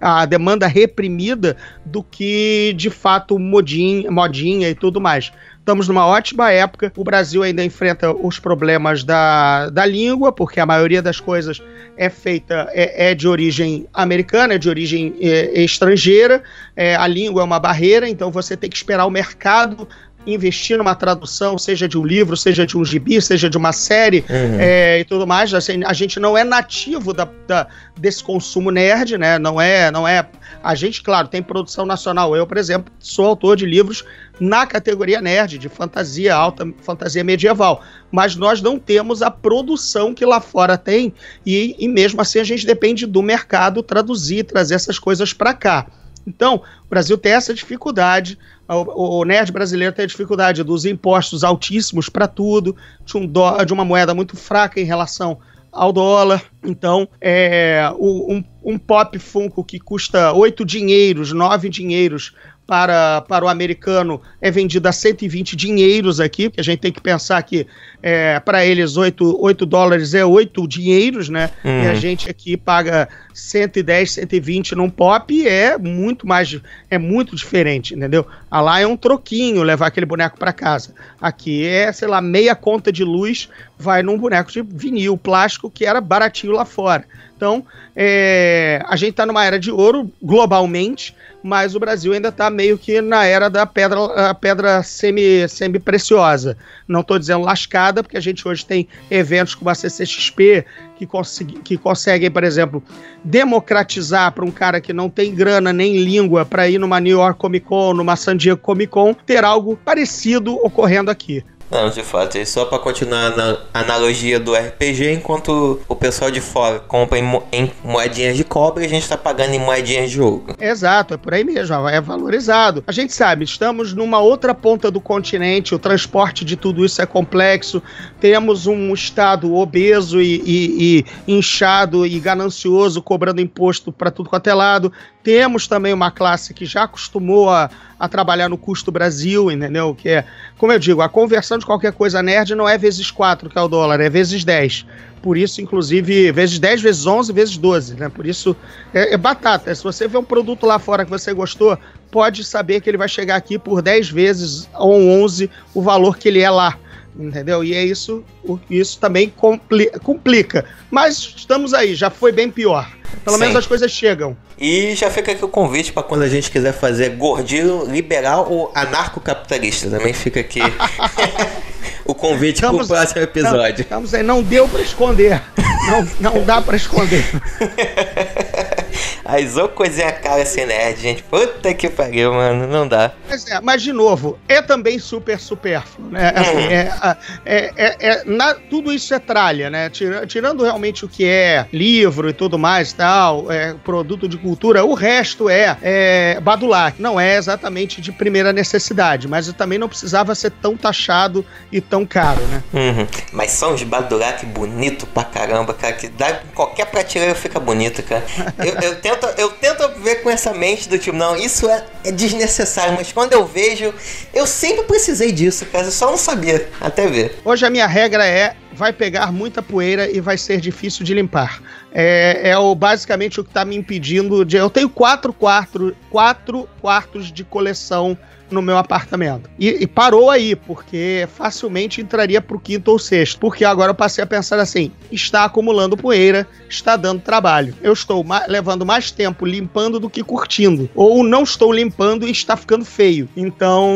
a demanda reprimida do que de fato modinha, modinha e tudo mais. Estamos numa ótima época. O Brasil ainda enfrenta os problemas da, da língua, porque a maioria das coisas é feita, é, é de origem americana, é de origem é, estrangeira. É, a língua é uma barreira, então você tem que esperar o mercado investir numa tradução, seja de um livro, seja de um gibi, seja de uma série uhum. é, e tudo mais. Assim, a gente não é nativo da, da, desse consumo nerd, né? Não é, não é. A gente, claro, tem produção nacional. Eu, por exemplo, sou autor de livros na categoria nerd, de fantasia alta, fantasia medieval. Mas nós não temos a produção que lá fora tem, e, e mesmo assim a gente depende do mercado traduzir, trazer essas coisas para cá. Então, o Brasil tem essa dificuldade, o, o nerd brasileiro tem a dificuldade dos impostos altíssimos para tudo, de, um dó, de uma moeda muito fraca em relação ao dólar. Então, é, um, um pop Funko que custa oito dinheiros, nove dinheiros para, para o americano é vendido a 120 dinheiros aqui, porque a gente tem que pensar que é, para eles 8, 8 dólares é 8 dinheiros, né? Uhum. E a gente aqui paga 110, 120 num pop é muito mais, é muito diferente, entendeu? A lá é um troquinho levar aquele boneco para casa. Aqui é, sei lá, meia conta de luz vai num boneco de vinil, plástico, que era baratinho lá fora. Então, é, a gente está numa era de ouro globalmente, mas o Brasil ainda está meio que na era da pedra, pedra semi, semi-preciosa. Não estou dizendo lascada, porque a gente hoje tem eventos como a CCXP que, consegui, que conseguem, por exemplo, democratizar para um cara que não tem grana nem língua para ir numa New York Comic Con, numa San Diego Comic Con, ter algo parecido ocorrendo aqui. Não, de fato, é só para continuar na analogia do RPG, enquanto o pessoal de fora compra em, mo em moedinhas de cobre, a gente está pagando em moedinhas de ouro. Exato, é por aí mesmo, é valorizado. A gente sabe, estamos numa outra ponta do continente, o transporte de tudo isso é complexo, temos um estado obeso e, e, e inchado e ganancioso cobrando imposto para tudo quanto é lado, temos também uma classe que já acostumou a, a trabalhar no custo Brasil, entendeu? Que é, como eu digo, a conversão de qualquer coisa nerd não é vezes 4, que é o dólar, é vezes 10. Por isso, inclusive, vezes 10, vezes 11, vezes 12, né? Por isso, é, é batata. Se você vê um produto lá fora que você gostou, pode saber que ele vai chegar aqui por 10 vezes ou 11 o valor que ele é lá entendeu? E é isso, isso também complica. Mas estamos aí, já foi bem pior. Pelo Sim. menos as coisas chegam. E já fica aqui o convite para quando a gente quiser fazer gordinho liberal ou anarcocapitalista. Também fica aqui o convite para o próximo episódio. Estamos aí, não deu para esconder. Não, não dá para esconder. Mas ô coisinha cara esse nerd, gente. Puta que pariu, mano. Não dá. Mas, é, mas de novo, é também super supérfluo, né? Assim, hum. é, é, é, é na, tudo isso é tralha, né? Tirando realmente o que é livro e tudo mais tal, é, produto de cultura, o resto é, é badulac. Não é exatamente de primeira necessidade, mas também não precisava ser tão taxado e tão caro, né? Uhum. Mas são os badulac bonito pra caramba, cara, que dá qualquer prateleira fica bonito, cara. Eu, eu tento tento, eu tento ver com essa mente do tipo, não, isso é, é desnecessário, mas quando eu vejo, eu sempre precisei disso, cara. Eu só não sabia até ver. Hoje a minha regra é vai pegar muita poeira e vai ser difícil de limpar. É, é o, basicamente o que está me impedindo de. Eu tenho quatro, quatro, quatro quartos de coleção no meu apartamento. E, e parou aí, porque facilmente entraria pro quinto ou sexto. Porque agora eu passei a pensar assim: está acumulando poeira, está dando trabalho. Eu estou ma levando mais tempo limpando do que curtindo. Ou não estou limpando e está ficando feio. Então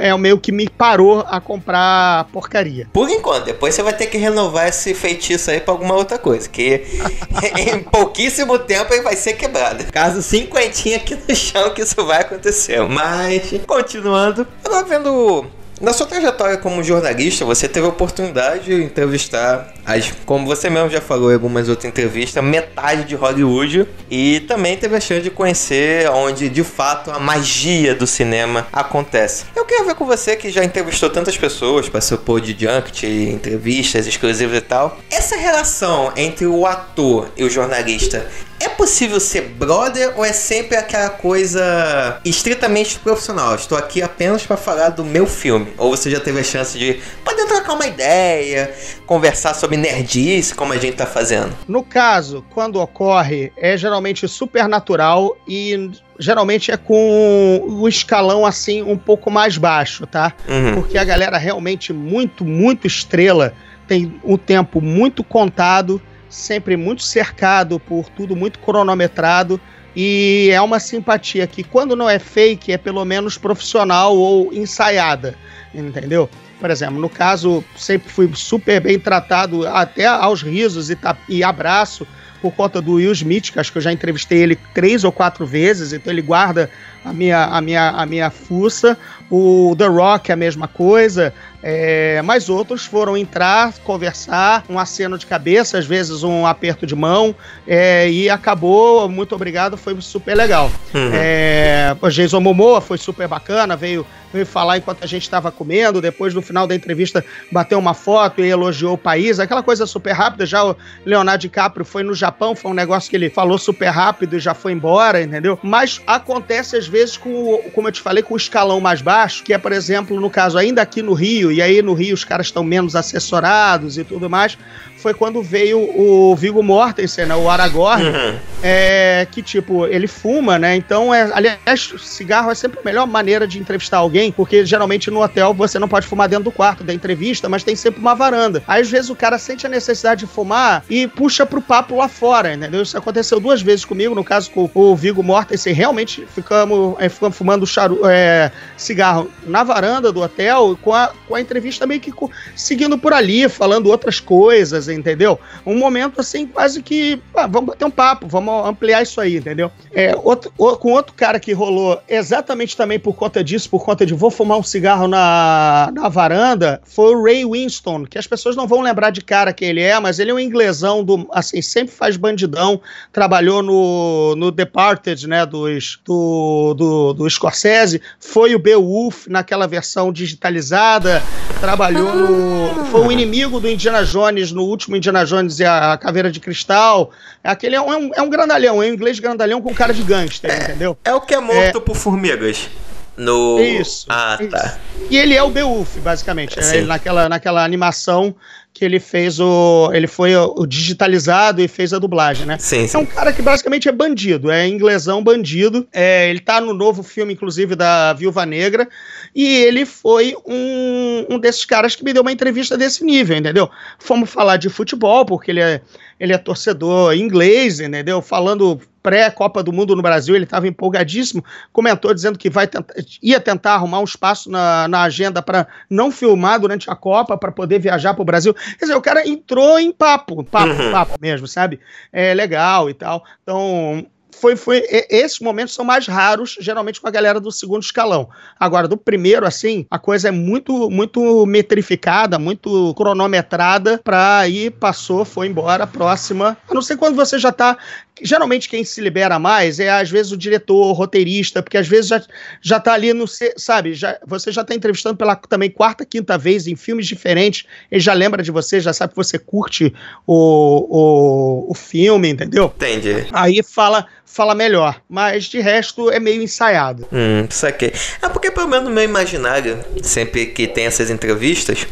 é o meio que me parou a comprar porcaria. Por enquanto, depois você vai ter que renovar esse feitiço aí pra alguma outra coisa. Que em pouquíssimo tempo ele vai ser quebrado. Caso cinquentinha aqui no chão que isso vai acontecer. Mas continuando, eu tava vendo na sua trajetória como jornalista, você teve a oportunidade de entrevistar, as, como você mesmo já falou em algumas outras entrevistas, metade de Hollywood e também teve a chance de conhecer onde de fato a magia do cinema acontece. Eu quero ver com você que já entrevistou tantas pessoas, participou de junket, entrevistas exclusivas e tal. Essa relação entre o ator e o jornalista é possível ser brother ou é sempre aquela coisa estritamente profissional? Estou aqui apenas para falar do meu filme. Ou você já teve a chance de poder trocar uma ideia, conversar sobre nerdice, como a gente está fazendo? No caso, quando ocorre, é geralmente supernatural e geralmente é com o escalão assim um pouco mais baixo, tá? Uhum. Porque a galera realmente muito, muito estrela tem um tempo muito contado sempre muito cercado por tudo muito cronometrado. E é uma simpatia que, quando não é fake, é pelo menos profissional ou ensaiada, entendeu? Por exemplo, no caso, sempre fui super bem tratado, até aos risos e, e abraço, por conta do Will Smith, que acho que eu já entrevistei ele três ou quatro vezes, então ele guarda a minha, a minha, a minha fuça. O The Rock é a mesma coisa. É, mas outros foram entrar, conversar, um aceno de cabeça, às vezes um aperto de mão, é, e acabou. Muito obrigado, foi super legal. Uhum. É, o Jason Momoa foi super bacana, veio, veio falar enquanto a gente estava comendo. Depois, no final da entrevista, bateu uma foto e elogiou o país, aquela coisa super rápida. Já o Leonardo DiCaprio foi no Japão, foi um negócio que ele falou super rápido e já foi embora, entendeu? Mas acontece às vezes com, como eu te falei, com o escalão mais baixo, que é, por exemplo, no caso, ainda aqui no Rio e aí no Rio os caras estão menos assessorados e tudo mais, foi quando veio o Viggo Mortensen, né, o Aragorn, uhum. é, que tipo, ele fuma, né? Então, é, aliás, cigarro é sempre a melhor maneira de entrevistar alguém, porque geralmente no hotel você não pode fumar dentro do quarto da entrevista, mas tem sempre uma varanda. Aí, às vezes o cara sente a necessidade de fumar e puxa pro papo lá fora, entendeu? Isso aconteceu duas vezes comigo, no caso com o Viggo Mortensen, realmente ficamos, é, ficamos fumando charu, é, cigarro na varanda do hotel com a, com a entrevista meio que seguindo por ali, falando outras coisas, entendeu? Um momento assim, quase que ah, vamos bater um papo, vamos ampliar isso aí, entendeu? É, outro, com outro cara que rolou exatamente também por conta disso, por conta de vou fumar um cigarro na, na varanda, foi o Ray Winston, que as pessoas não vão lembrar de cara quem ele é, mas ele é um inglesão do, assim, sempre faz bandidão, trabalhou no, no Departed, né, dos, do, do, do Scorsese, foi o Beowulf naquela versão digitalizada, trabalhou no. Foi o inimigo do Indiana Jones no último Indiana Jones e a Caveira de Cristal. Aquele é um, é um grandalhão, é um inglês grandalhão com cara de gangster, é, entendeu? É o que é morto é... por formigas. No... Isso. Ah, isso. tá. E ele é o Beowulf, basicamente. É, naquela, naquela animação que ele fez o. Ele foi o, digitalizado e fez a dublagem, né? Sim, sim. É um cara que basicamente é bandido, é inglesão bandido. É, ele tá no novo filme, inclusive, da Viúva Negra. E ele foi um, um desses caras que me deu uma entrevista desse nível, entendeu? Fomos falar de futebol, porque ele é, ele é torcedor inglês, entendeu? Falando pré-Copa do Mundo no Brasil, ele estava empolgadíssimo, comentou dizendo que vai tentar, ia tentar arrumar um espaço na, na agenda para não filmar durante a Copa, para poder viajar para o Brasil. Quer dizer, o cara entrou em papo, papo, uhum. papo mesmo, sabe? É legal e tal. Então, foi, foi, esses momentos são mais raros, geralmente com a galera do segundo escalão. Agora, do primeiro, assim, a coisa é muito, muito metrificada, muito cronometrada para aí passou, foi embora, próxima. A não sei quando você já tá geralmente quem se libera mais é às vezes o diretor, o roteirista, porque às vezes já, já tá ali no, sabe, já, você já tá entrevistando pela também quarta, quinta vez em filmes diferentes, ele já lembra de você, já sabe que você curte o, o, o filme, entendeu? Entendi. Aí fala, fala melhor, mas de resto é meio ensaiado. Hum, saquei. É porque pelo menos no meu imaginário, sempre que tem essas entrevistas,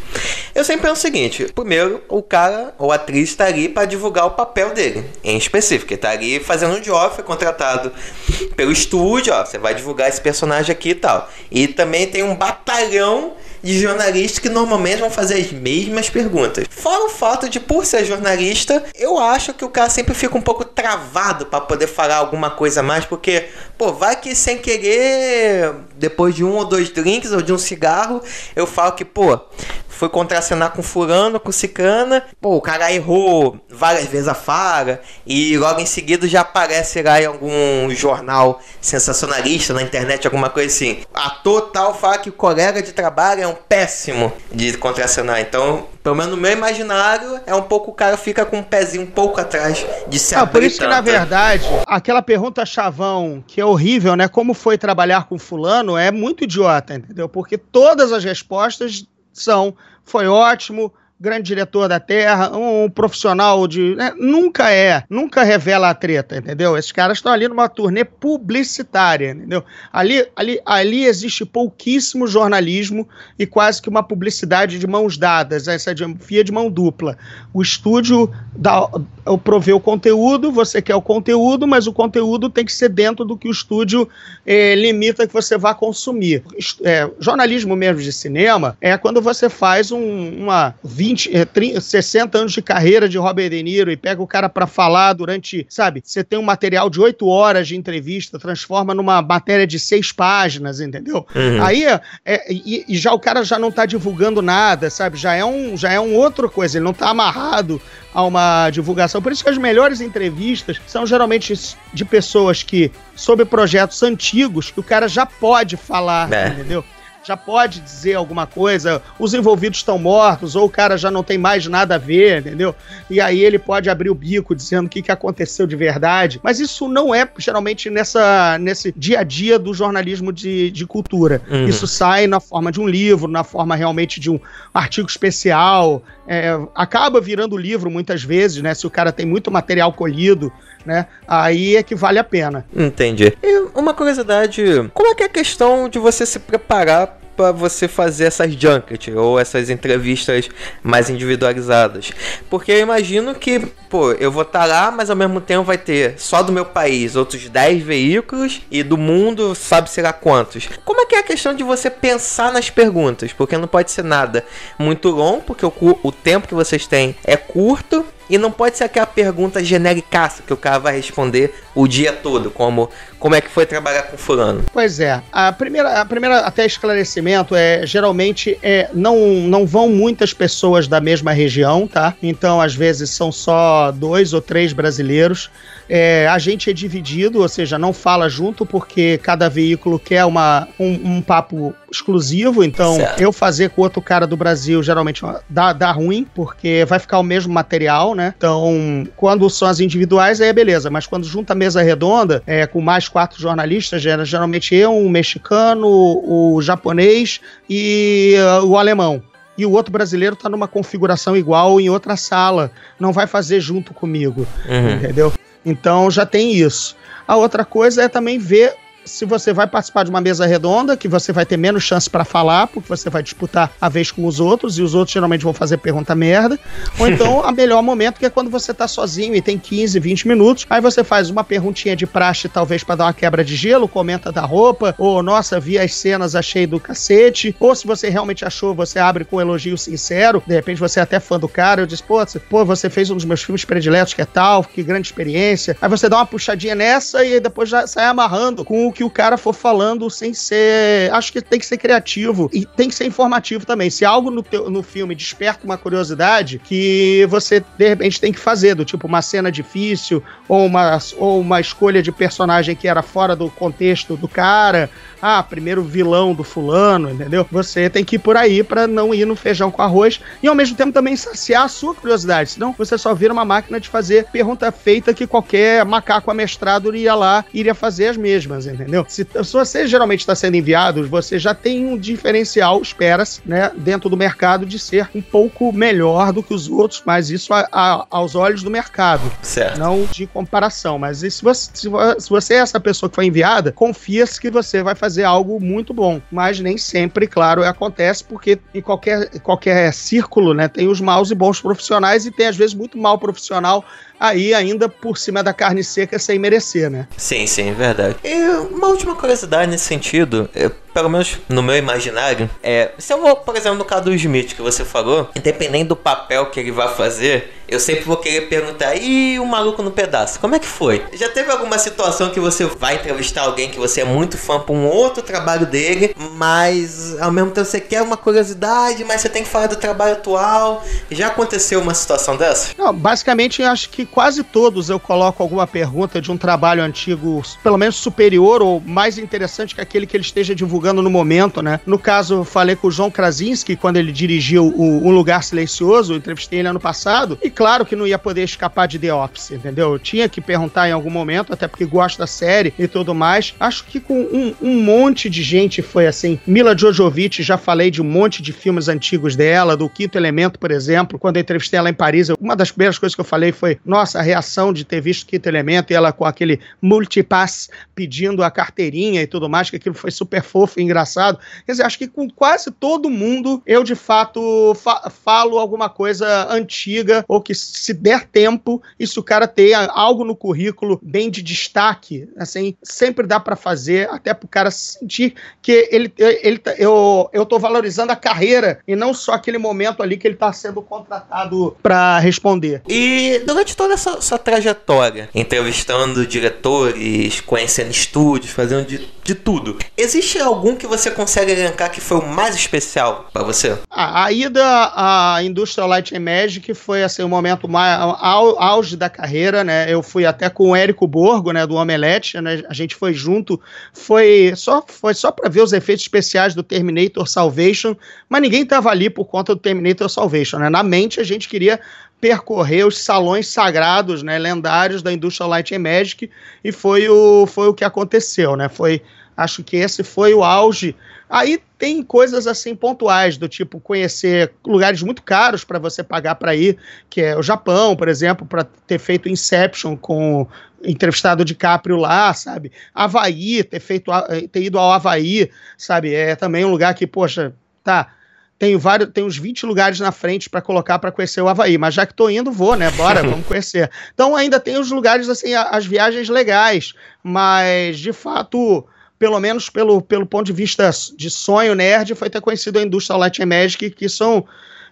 eu sempre penso o seguinte, primeiro, o cara ou atriz tá ali para divulgar o papel dele, em específico, ele fazendo um job, foi contratado pelo estúdio, ó, você vai divulgar esse personagem aqui e tal. E também tem um batalhão de jornalistas que normalmente vão fazer as mesmas perguntas. Fora o fato de, por ser jornalista, eu acho que o cara sempre fica um pouco travado para poder falar alguma coisa mais, porque, pô, vai que sem querer, depois de um ou dois drinks ou de um cigarro, eu falo que, pô, foi contracenar com fulano, com cicana, pô, o cara errou várias vezes a fara e logo em seguida já aparece lá em algum jornal sensacionalista na internet, alguma coisa assim. Ator tal fala que o colega de trabalho é um péssimo de contracenar. Então, pelo menos no meu imaginário, é um pouco o cara fica com um pezinho um pouco atrás de se ah, Por isso que, na verdade, aquela pergunta chavão, que é horrível, né? Como foi trabalhar com fulano, é muito idiota, entendeu? Porque todas as respostas foi ótimo, grande diretor da Terra, um profissional de. Né? Nunca é, nunca revela a treta, entendeu? Esses caras estão ali numa turnê publicitária, entendeu? Ali, ali, ali existe pouquíssimo jornalismo e quase que uma publicidade de mãos dadas, essa de, via de mão dupla. O estúdio dá, provê o conteúdo, você quer o conteúdo, mas o conteúdo tem que ser dentro do que o estúdio eh, limita que você vá consumir. É, jornalismo mesmo de cinema é quando você faz um, uma 20, 30, 60 anos de carreira de Robert De Niro e pega o cara para falar durante, sabe, você tem um material de 8 horas de entrevista, transforma numa matéria de seis páginas, entendeu? Uhum. Aí, é, e, e, já o cara já não tá divulgando nada, sabe? Já é um, já é um outra coisa, ele não tá amarrado a uma divulgação. Por isso que as melhores entrevistas são geralmente de pessoas que, sobre projetos antigos, que o cara já pode falar, é. entendeu? Já pode dizer alguma coisa, os envolvidos estão mortos, ou o cara já não tem mais nada a ver, entendeu? E aí ele pode abrir o bico dizendo o que, que aconteceu de verdade. Mas isso não é geralmente nessa, nesse dia a dia do jornalismo de, de cultura. Uhum. Isso sai na forma de um livro, na forma realmente de um artigo especial. É, acaba virando livro muitas vezes, né? Se o cara tem muito material colhido né? Aí é que vale a pena. Entendi. E uma curiosidade, como é que é a questão de você se preparar para você fazer essas junkets ou essas entrevistas mais individualizadas. Porque eu imagino que, pô, eu vou estar tá lá, mas ao mesmo tempo vai ter só do meu país outros 10 veículos e do mundo sabe-se lá quantos. Como é que é a questão de você pensar nas perguntas? Porque não pode ser nada muito longo, porque o, o tempo que vocês têm é curto e não pode ser aquela pergunta genérica que o cara vai responder o dia todo, como como é que foi trabalhar com fulano. Pois é. A primeira, a primeira até esclarecimento é geralmente é, não, não vão muitas pessoas da mesma região, tá? Então, às vezes, são só dois ou três brasileiros. É, a gente é dividido, ou seja, não fala junto porque cada veículo quer uma, um, um papo exclusivo. Então, certo. eu fazer com outro cara do Brasil geralmente dá, dá ruim, porque vai ficar o mesmo material, né? Então, quando são as individuais, aí é beleza. Mas quando junta a mesa redonda, é, com mais quatro jornalistas, geralmente eu, um mexicano, o japonês e uh, o alemão e o outro brasileiro está numa configuração igual em outra sala, não vai fazer junto comigo, uhum. entendeu? Então já tem isso. A outra coisa é também ver se você vai participar de uma mesa redonda, que você vai ter menos chance para falar, porque você vai disputar a vez com os outros, e os outros geralmente vão fazer pergunta merda. Ou então, a melhor momento que é quando você tá sozinho e tem 15, 20 minutos, aí você faz uma perguntinha de praxe, talvez para dar uma quebra de gelo, comenta da roupa, ou nossa, vi as cenas, achei do cacete, ou se você realmente achou, você abre com um elogio sincero, de repente você é até fã do cara, eu disse, pô, pô, você fez um dos meus filmes prediletos, que é tal, que grande experiência. Aí você dá uma puxadinha nessa e depois já sai amarrando com o que o cara for falando sem ser. Acho que tem que ser criativo e tem que ser informativo também. Se algo no, teu, no filme desperta uma curiosidade, que você de repente tem que fazer, do tipo uma cena difícil ou uma, ou uma escolha de personagem que era fora do contexto do cara ah, primeiro vilão do fulano, entendeu? Você tem que ir por aí para não ir no feijão com arroz e ao mesmo tempo também saciar a sua curiosidade, senão você só vira uma máquina de fazer pergunta feita que qualquer macaco amestrado iria lá iria fazer as mesmas, entendeu? Se, se você geralmente está sendo enviado, você já tem um diferencial, espera-se, né, dentro do mercado de ser um pouco melhor do que os outros, mas isso a, a, aos olhos do mercado, certo. não de comparação. Mas se você, se você é essa pessoa que foi enviada, confia-se que você vai fazer fazer algo muito bom. Mas nem sempre, claro, acontece, porque em qualquer, qualquer círculo, né, tem os maus e bons profissionais e tem, às vezes, muito mal profissional aí ainda por cima da carne seca sem merecer, né? Sim, sim, verdade. E uma última curiosidade nesse sentido, é, pelo menos no meu imaginário, é, se eu vou, por exemplo, no caso do Smith que você falou, independente do papel que ele vai fazer, eu sempre vou querer perguntar, e o maluco no pedaço, como é que foi? Já teve alguma situação que você vai entrevistar alguém que você é muito fã para um outro trabalho dele, mas ao mesmo tempo você quer uma curiosidade, mas você tem que falar do trabalho atual? Já aconteceu uma situação dessa? Não, basicamente acho que quase todos eu coloco alguma pergunta de um trabalho antigo, pelo menos superior ou mais interessante que aquele que ele esteja divulgando no momento, né? No caso, eu falei com o João Krasinski quando ele dirigiu o Um Lugar Silencioso, entrevistei ele ano passado, e claro que não ia poder escapar de The Office, entendeu? Eu tinha que perguntar em algum momento, até porque gosto da série e tudo mais. Acho que com um, um monte de gente foi assim. Mila Jojovic, já falei de um monte de filmes antigos dela, do Quinto Elemento, por exemplo, quando entrevistei ela em Paris, uma das primeiras coisas que eu falei foi: nossa, reação de ter visto Quinto Elemento e ela com aquele multipass pedindo a carteirinha e tudo mais, que aquilo foi super fofo e engraçado. Quer dizer, acho que com quase todo mundo eu de fato fa falo alguma coisa antiga ou que se der tempo se o cara ter algo no currículo bem de destaque, assim, sempre dá para fazer, até pro cara sentir que ele, ele tá, eu, eu tô valorizando a carreira e não só aquele momento ali que ele tá sendo contratado para responder. E durante toda essa sua trajetória, entrevistando diretores, conhecendo estúdios, fazendo de, de tudo, existe algum que você consegue elencar que foi o mais especial para você? A, a, ida à Industrial Light and Magic foi assim, o momento mais au, auge da carreira, né? Eu fui até com o Érico Borgo, né, do Omelete, né? A gente foi junto, foi só foi só para ver os efeitos especiais do Terminator Salvation, mas ninguém tava ali por conta do Terminator Salvation, né? Na mente a gente queria percorrer os salões sagrados, né, lendários da indústria Light and Magic e foi o, foi o que aconteceu, né? Foi, acho que esse foi o auge. Aí tem coisas assim pontuais do tipo conhecer lugares muito caros para você pagar para ir, que é o Japão, por exemplo, para ter feito Inception com entrevistado DiCaprio lá, sabe? Havaí, ter feito ter ido ao Havaí, sabe? É também um lugar que, poxa, tá, tenho vários, tem uns 20 lugares na frente para colocar para conhecer o Havaí, mas já que tô indo, vou, né? Bora, vamos conhecer. Então ainda tem os lugares assim, as viagens legais, mas de fato, pelo menos pelo, pelo ponto de vista de sonho nerd, foi ter conhecido a indústria Light Magic, que são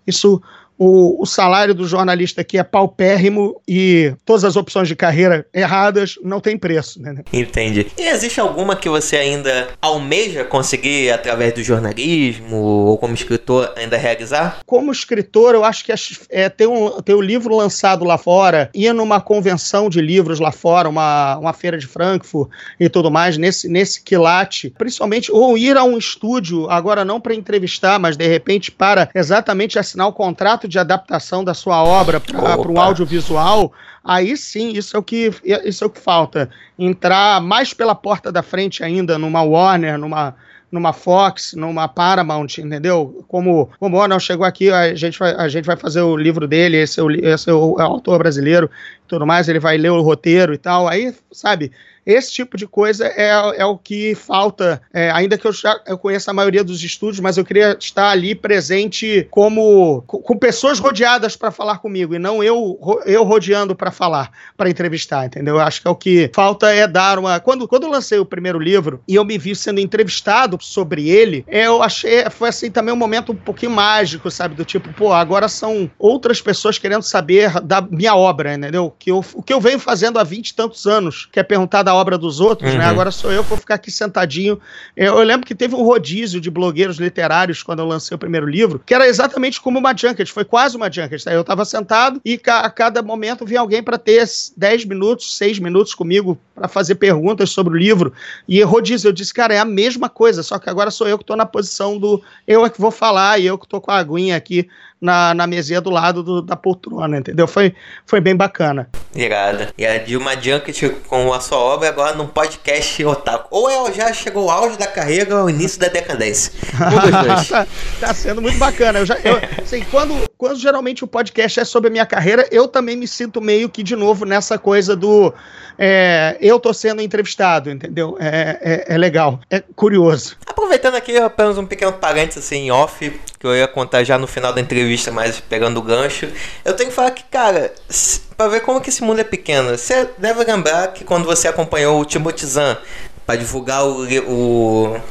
isso o, o, salário do jornalista aqui é paupérrimo e todas as opções de carreira erradas não tem preço. Né? Entendi. E existe alguma que você ainda almeja conseguir através do jornalismo ou como escritor ainda realizar? Como escritor, eu acho que é, ter, um, ter um livro lançado lá fora, ir numa convenção de livros lá fora, uma, uma feira de Frankfurt e tudo mais, nesse, nesse quilate, principalmente, ou ir a um estúdio, agora não para entrevistar, mas de repente para exatamente assinar o contrato de adaptação da sua obra para um audiovisual, aí sim, isso é o que isso é o que falta. Entrar mais pela porta da frente ainda numa Warner, numa numa Fox, numa Paramount, entendeu? Como, como o não chegou aqui, a gente, vai, a gente vai fazer o livro dele, esse é o, esse é o, é o autor brasileiro, tudo mais, ele vai ler o roteiro e tal. Aí, sabe, esse tipo de coisa é, é o que falta, é, ainda que eu já eu conheça a maioria dos estúdios, mas eu queria estar ali presente como com, pessoas rodeadas para falar comigo e não eu eu rodeando para falar, para entrevistar, entendeu? Eu acho que é o que falta é dar uma quando quando eu lancei o primeiro livro e eu me vi sendo entrevistado sobre ele, eu achei foi assim também um momento um pouquinho mágico, sabe, do tipo, pô, agora são outras pessoas querendo saber da minha obra, entendeu? Que eu, o que eu venho fazendo há 20 e tantos anos, que é perguntar da obra dos outros, né? uhum. né? Agora sou eu que vou ficar aqui sentadinho. Eu, eu, lembro que teve um rodízio de blogueiros literários quando eu lancei o primeiro livro, que era exatamente como uma junket, foi quase uma junket. Tá? Eu estava sentado e a cada momento vinha alguém para ter 10 minutos, 6 minutos comigo para fazer perguntas sobre o livro. E rodízio, eu disse, cara, é a mesma coisa, só que agora sou eu que estou na posição do eu é que vou falar e eu que estou com a aguinha aqui na, na mesinha do lado do, da poltrona, entendeu? Foi, foi bem bacana. Irada. E a Dilma Junket com a sua obra agora num podcast otaku. Ou é, já chegou ao auge da carreira ou ao início da decadência. Um tá, tá, sendo muito bacana. Eu já, eu, assim, quando, quando geralmente o podcast é sobre a minha carreira, eu também me sinto meio que de novo nessa coisa do é, eu tô sendo entrevistado, entendeu? É, é, é, legal, é curioso. Aproveitando aqui apenas um pequeno parênteses assim, off, que eu ia contar já no final da entrevista, mas pegando o gancho, eu tenho que falar que, cara, para ver como que esse mundo é pequeno, você deve lembrar que quando você acompanhou o Timothy Zahn para divulgar o, o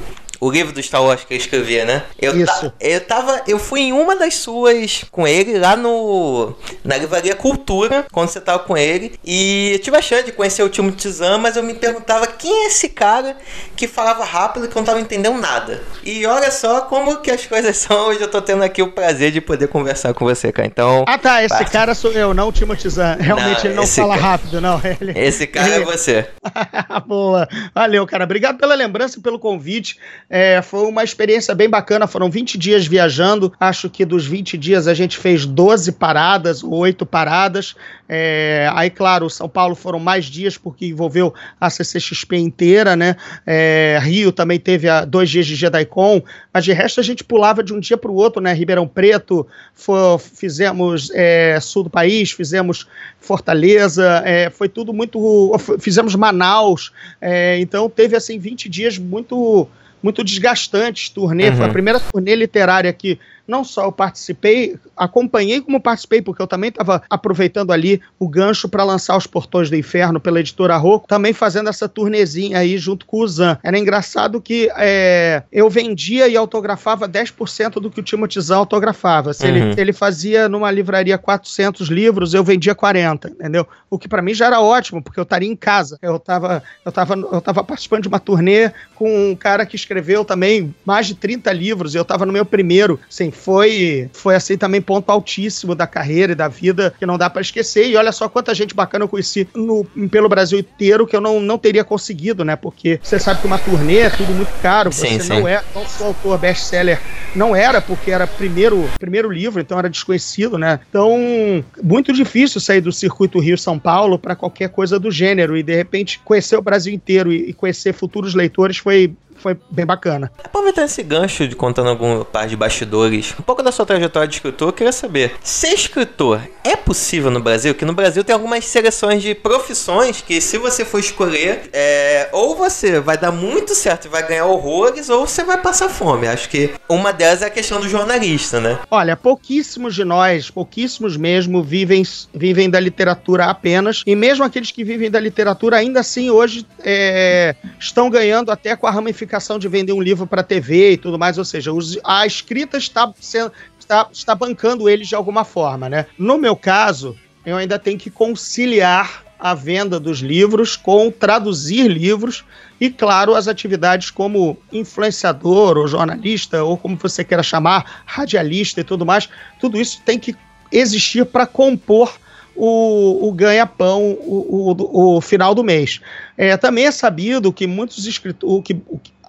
o livro do Star Wars que ele escrevia, né? Eu, Isso. Eu tava. Eu fui em uma das suas com ele lá no. Na livraria Cultura, quando você tava com ele. E eu tive a chance de conhecer o Timothy Zahn, mas eu me perguntava quem é esse cara que falava rápido e que não tava entendendo nada. E olha só como que as coisas são. Hoje eu tô tendo aqui o prazer de poder conversar com você, cara. Então. Ah, tá. Esse parte. cara sou eu, não o Timothy Zahn. Realmente não, ele não fala cara... rápido, não. Ele... Esse cara ele... é você. Boa. Valeu, cara. Obrigado pela lembrança e pelo convite. É, foi uma experiência bem bacana. Foram 20 dias viajando. Acho que dos 20 dias a gente fez 12 paradas, 8 paradas. É, aí, claro, São Paulo foram mais dias porque envolveu a CCXP inteira, né? É, Rio também teve a, dois dias de JediCon, mas de resto a gente pulava de um dia para o outro, né? Ribeirão Preto, foi, fizemos é, sul do país, fizemos Fortaleza, é, foi tudo muito. Fizemos Manaus, é, então teve assim 20 dias muito muito desgastantes. Turnê, uhum. foi a uhum. primeira turnê literária que não só eu participei, acompanhei como participei, porque eu também estava aproveitando ali o gancho para lançar Os Portões do Inferno pela editora Rocco, também fazendo essa turnezinha aí junto com o Zan. Era engraçado que é, eu vendia e autografava 10% do que o Timothy Zan autografava. Se uhum. ele, ele fazia numa livraria 400 livros, eu vendia 40, entendeu? O que para mim já era ótimo, porque eu estaria em casa. Eu estava eu tava, eu tava participando de uma turnê com um cara que escreveu também mais de 30 livros, e eu estava no meu primeiro, assim, foi, foi assim também ponto altíssimo da carreira e da vida que não dá para esquecer. E olha só quanta gente bacana eu conheci no, pelo Brasil inteiro que eu não, não teria conseguido, né? Porque você sabe que uma turnê é tudo muito caro. Sim, você sim. não é, não sou autor best-seller, não era porque era primeiro, primeiro livro, então era desconhecido, né? Então, muito difícil sair do circuito Rio-São Paulo para qualquer coisa do gênero. E de repente conhecer o Brasil inteiro e, e conhecer futuros leitores foi foi bem bacana. Aproveitando esse gancho de contando algum par de bastidores, um pouco da sua trajetória de escritor, eu queria saber: ser escritor é possível no Brasil? Que no Brasil tem algumas seleções de profissões que, se você for escolher, é, ou você vai dar muito certo e vai ganhar horrores, ou você vai passar fome. Acho que uma delas é a questão do jornalista, né? Olha, pouquíssimos de nós, pouquíssimos mesmo, vivem, vivem da literatura apenas, e mesmo aqueles que vivem da literatura, ainda assim, hoje é, estão ganhando até com a ramificação de vender um livro para TV e tudo mais, ou seja, os, a escrita está, sendo, está, está bancando eles de alguma forma, né? No meu caso, eu ainda tenho que conciliar a venda dos livros com traduzir livros e, claro, as atividades como influenciador ou jornalista, ou como você queira chamar, radialista e tudo mais, tudo isso tem que existir para compor o, o ganha-pão, o, o, o, final do mês. É, também é sabido que muitos escritores, que,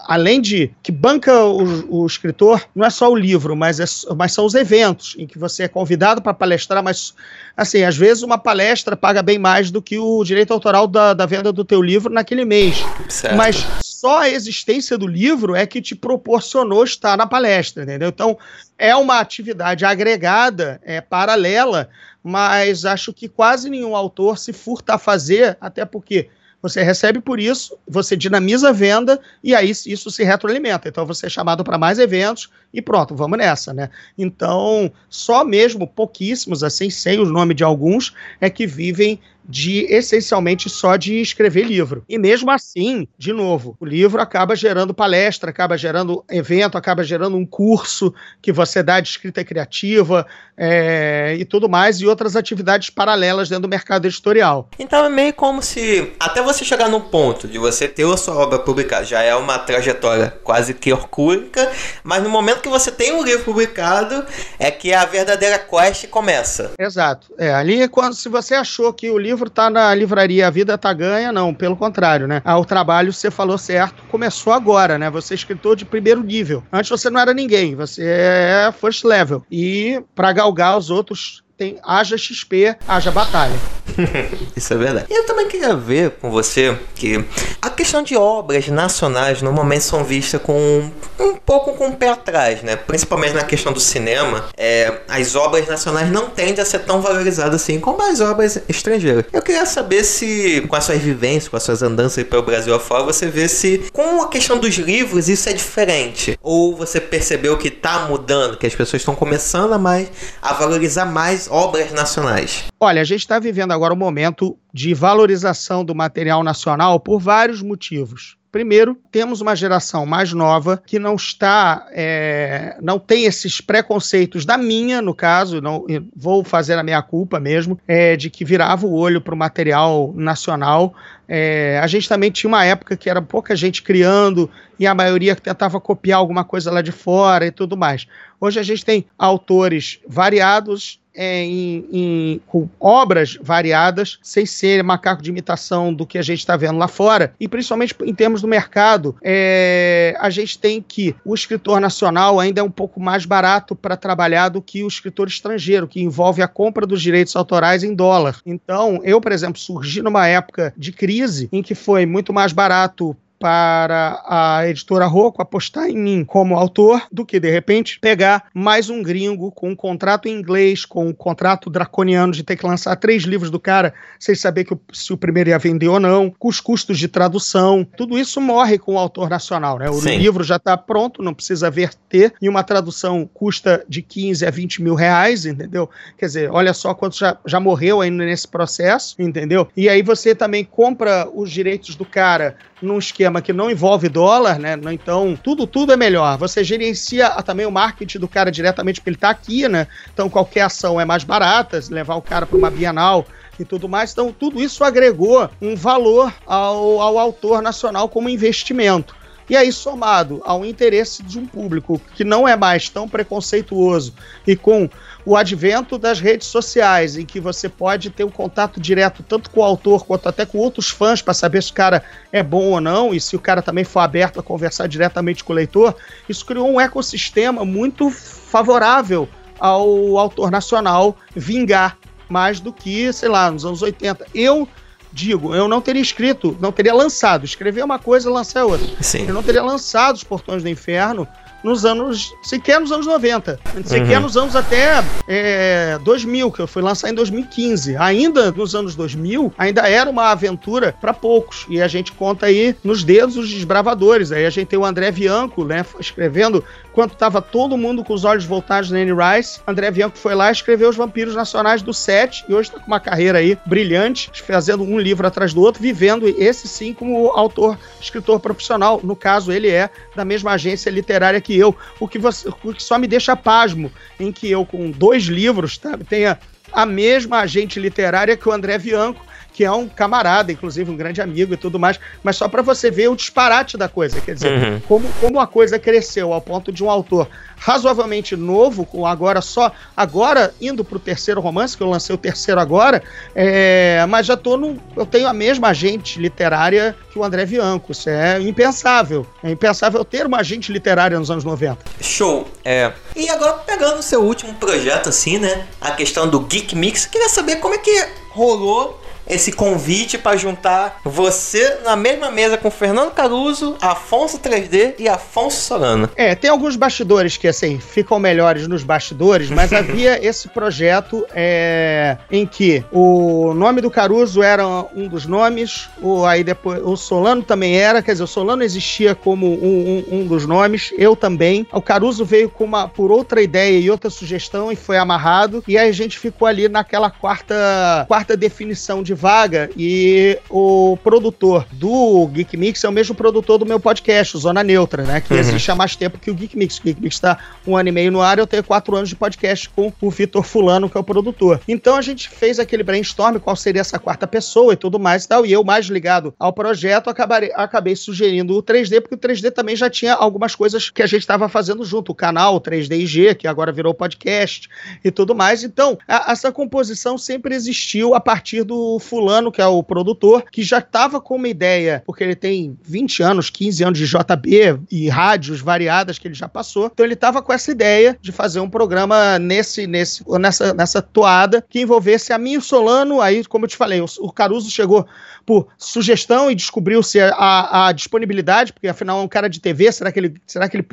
além de que banca o, o, escritor, não é só o livro, mas, é, mas são os eventos em que você é convidado para palestrar, mas assim, às vezes uma palestra paga bem mais do que o direito autoral da, da venda do teu livro naquele mês. Certo. Mas só a existência do livro é que te proporcionou estar na palestra, entendeu? Então, é uma atividade agregada, é paralela, mas acho que quase nenhum autor se furta a fazer, até porque você recebe por isso, você dinamiza a venda e aí isso se retroalimenta. Então você é chamado para mais eventos e pronto, vamos nessa, né? Então, só mesmo pouquíssimos, assim, sem o nome de alguns, é que vivem de essencialmente só de escrever livro. E mesmo assim, de novo, o livro acaba gerando palestra, acaba gerando evento, acaba gerando um curso que você dá de escrita criativa é, e tudo mais, e outras atividades paralelas dentro do mercado editorial. Então é meio como se, até você chegar no ponto de você ter a sua obra publicada, já é uma trajetória quase que orcúrica, mas no momento que você tem um livro publicado, é que a verdadeira quest começa. Exato. É, ali é quando, se você achou que o livro livro tá na livraria A Vida Tá Ganha, não, pelo contrário, né? Ah, o trabalho, você falou certo, começou agora, né? Você é escritor de primeiro nível. Antes você não era ninguém, você é first level. E para galgar os outros tem haja XP, haja batalha. Isso é verdade. Eu também queria ver com você que a questão de obras nacionais normalmente são vistas com um pouco com o pé atrás, né? Principalmente na questão do cinema, é, as obras nacionais não tendem a ser tão valorizadas assim como as obras estrangeiras. Eu queria saber se, com as suas vivências, com as suas andanças pelo Brasil afora, você vê se com a questão dos livros isso é diferente. Ou você percebeu que tá mudando, que as pessoas estão começando a mais a valorizar mais obras nacionais? Olha, a gente está vivendo agora um momento de valorização do material nacional por vários motivos. Primeiro, temos uma geração mais nova que não está, é, não tem esses preconceitos da minha, no caso, não vou fazer a minha culpa mesmo, é, de que virava o olho para o material nacional. É, a gente também tinha uma época que era pouca gente criando e a maioria tentava copiar alguma coisa lá de fora e tudo mais. Hoje a gente tem autores variados é, em, em, com obras variadas, sem ser macaco de imitação do que a gente está vendo lá fora, e principalmente em termos do mercado, é, a gente tem que o escritor nacional ainda é um pouco mais barato para trabalhar do que o escritor estrangeiro, que envolve a compra dos direitos autorais em dólar. Então, eu, por exemplo, surgi numa época de crise em que foi muito mais barato para a editora Rocco apostar em mim como autor do que, de repente, pegar mais um gringo com um contrato em inglês, com um contrato draconiano de ter que lançar três livros do cara sem saber que o, se o primeiro ia vender ou não, com os custos de tradução. Tudo isso morre com o autor nacional, né? O Sim. livro já está pronto, não precisa verter, e uma tradução custa de 15 a 20 mil reais, entendeu? Quer dizer, olha só quanto já, já morreu ainda nesse processo, entendeu? E aí você também compra os direitos do cara num esquema que não envolve dólar, né? Então, tudo, tudo é melhor. Você gerencia também o marketing do cara diretamente, porque ele está aqui, né? Então, qualquer ação é mais barata, levar o cara para uma Bienal e tudo mais. Então, tudo isso agregou um valor ao, ao autor nacional como investimento. E aí, somado ao interesse de um público que não é mais tão preconceituoso e com o advento das redes sociais, em que você pode ter um contato direto tanto com o autor quanto até com outros fãs para saber se o cara é bom ou não e se o cara também for aberto a conversar diretamente com o leitor, isso criou um ecossistema muito favorável ao autor nacional vingar mais do que, sei lá, nos anos 80. Eu digo, eu não teria escrito, não teria lançado, escrever uma coisa, lançar outra. Sim. Eu não teria lançado Os Portões do Inferno nos anos, sequer nos anos 90, sequer uhum. nos anos até é, 2000, que eu fui lançar em 2015. Ainda nos anos 2000, ainda era uma aventura para poucos. E a gente conta aí nos dedos os desbravadores. Aí a gente tem o André Bianco, né, escrevendo enquanto estava todo mundo com os olhos voltados na Anne Rice, André Bianco foi lá e escreveu Os Vampiros Nacionais do Sete e hoje está com uma carreira aí brilhante, fazendo um livro atrás do outro, vivendo esse sim como autor, escritor profissional. No caso, ele é da mesma agência literária que eu, o que, você, o que só me deixa pasmo em que eu, com dois livros, tá, tenha a mesma agente literária que o André Bianco que é um camarada, inclusive um grande amigo e tudo mais, mas só para você ver o disparate da coisa, quer dizer, uhum. como, como a coisa cresceu ao ponto de um autor razoavelmente novo, com agora só, agora indo pro terceiro romance, que eu lancei o terceiro agora, é, mas já tô no, eu tenho a mesma agente literária que o André Bianco, isso é impensável, é impensável ter uma agente literária nos anos 90. Show, é. E agora pegando o seu último projeto assim, né, a questão do Geek Mix, queria saber como é que rolou esse convite para juntar você na mesma mesa com Fernando Caruso, Afonso 3D e Afonso Solano. É, tem alguns bastidores que, assim, ficam melhores nos bastidores, mas havia esse projeto é, em que o nome do Caruso era um dos nomes, o, aí depois o Solano também era, quer dizer, o Solano existia como um, um, um dos nomes, eu também. O Caruso veio com uma, por outra ideia e outra sugestão e foi amarrado, e aí a gente ficou ali naquela quarta, quarta definição de vaga, e o produtor do Geek Mix é o mesmo produtor do meu podcast, o Zona Neutra, né, que uhum. existe há mais tempo que o Geek Mix. O Geek Mix está um ano e meio no ar, eu tenho quatro anos de podcast com o Vitor Fulano, que é o produtor. Então a gente fez aquele brainstorm, qual seria essa quarta pessoa e tudo mais e tal, e eu mais ligado ao projeto, acabei, acabei sugerindo o 3D, porque o 3D também já tinha algumas coisas que a gente estava fazendo junto, o canal 3D IG, que agora virou podcast e tudo mais. Então, a, essa composição sempre existiu a partir do Fulano, que é o produtor, que já estava com uma ideia, porque ele tem 20 anos, 15 anos de JB e rádios variadas que ele já passou. Então ele estava com essa ideia de fazer um programa nesse, nesse, nessa, nessa toada que envolvesse a mim e o Solano. Aí, como eu te falei, o, o Caruso chegou por sugestão e descobriu-se a, a, disponibilidade, porque afinal é um cara de TV, será que ele, será que ele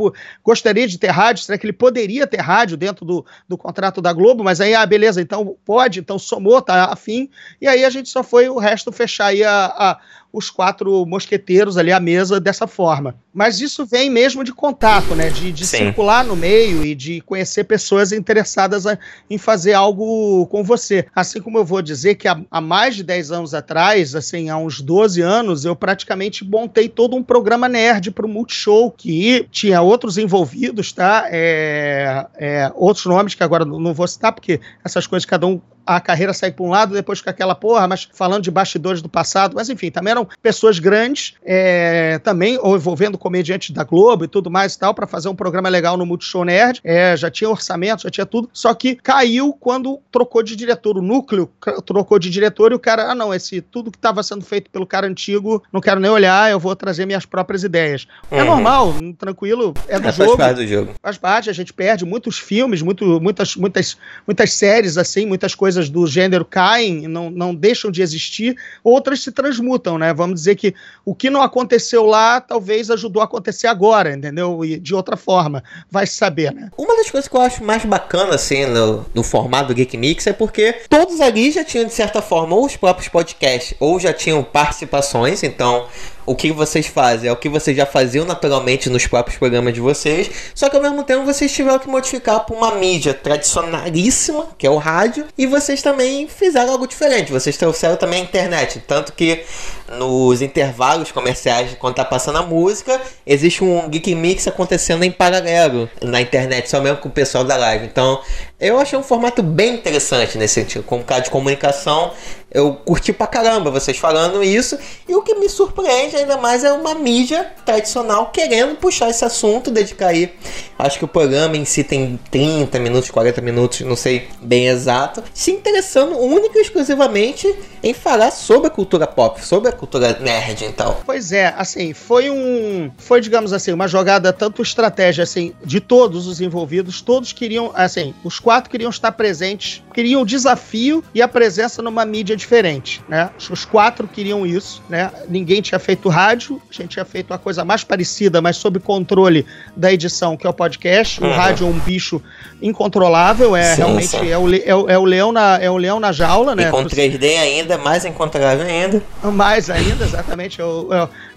gostaria de ter rádio? Será que ele poderia ter rádio dentro do, do contrato da Globo? Mas aí, ah, beleza, então pode, então somou, tá afim. E aí a gente só foi o resto fechar aí a, a os quatro mosqueteiros ali à mesa dessa forma. Mas isso vem mesmo de contato, né? De, de circular no meio e de conhecer pessoas interessadas a, em fazer algo com você. Assim como eu vou dizer que há, há, mais de 10 anos atrás, assim, há uns 12 anos, eu praticamente montei todo um programa nerd para o Multishow, que tinha outros envolvidos, tá? É, é, outros nomes que agora não vou citar, porque essas coisas cada um a carreira segue para um lado, depois com aquela porra, mas falando de bastidores do passado, mas enfim, também eram pessoas grandes, é, também ou envolvendo comediantes da Globo e tudo mais e tal, para fazer um programa legal no Multishow Nerd, é, já tinha orçamento, já tinha tudo, só que caiu quando trocou de diretor, o núcleo trocou de diretor e o cara, ah não, esse tudo que estava sendo feito pelo cara antigo, não quero nem olhar, eu vou trazer minhas próprias ideias. É uhum. É normal, tranquilo, é do é, jogo. Faz parte do jogo. Faz parte, a gente perde muitos filmes, muito, muitas, muitas, muitas séries assim, muitas coisas coisas do gênero caem, não, não deixam de existir, outras se transmutam, né? Vamos dizer que o que não aconteceu lá talvez ajudou a acontecer agora, entendeu? E de outra forma, vai saber, né? Uma das coisas que eu acho mais bacana, assim, no, no formato do Geek Mix é porque todos ali já tinham, de certa forma, ou os próprios podcasts, ou já tinham participações, então o que vocês fazem é o que vocês já faziam naturalmente nos próprios programas de vocês, só que ao mesmo tempo vocês tiveram que modificar para uma mídia tradicionalíssima, que é o rádio, e vocês também fizeram algo diferente, vocês trouxeram também a internet, tanto que nos intervalos comerciais, quando tá passando a música, existe um Geek Mix acontecendo em paralelo na internet, só mesmo com o pessoal da live. Então, eu achei um formato bem interessante nesse sentido. Como cara de comunicação, eu curti pra caramba vocês falando isso. E o que me surpreende ainda mais é uma mídia tradicional querendo puxar esse assunto, dedicar aí. Acho que o programa em si tem 30 minutos, 40 minutos, não sei bem exato. Se interessando única e exclusivamente em falar sobre a cultura pop, sobre a nerd, então. Pois é, assim, foi um. Foi, digamos assim, uma jogada tanto estratégia, assim, de todos os envolvidos. Todos queriam, assim, os quatro queriam estar presentes, queriam o desafio e a presença numa mídia diferente, né? Os quatro queriam isso, né? Ninguém tinha feito rádio, a gente tinha feito uma coisa mais parecida, mas sob controle da edição, que é o podcast. O uhum. rádio é um bicho incontrolável, é sim, realmente sim. É, o, é, o, é, o leão na, é o leão na jaula, né? E com 3D ainda, mais incontrolável ainda. Mais ainda, exatamente. É o,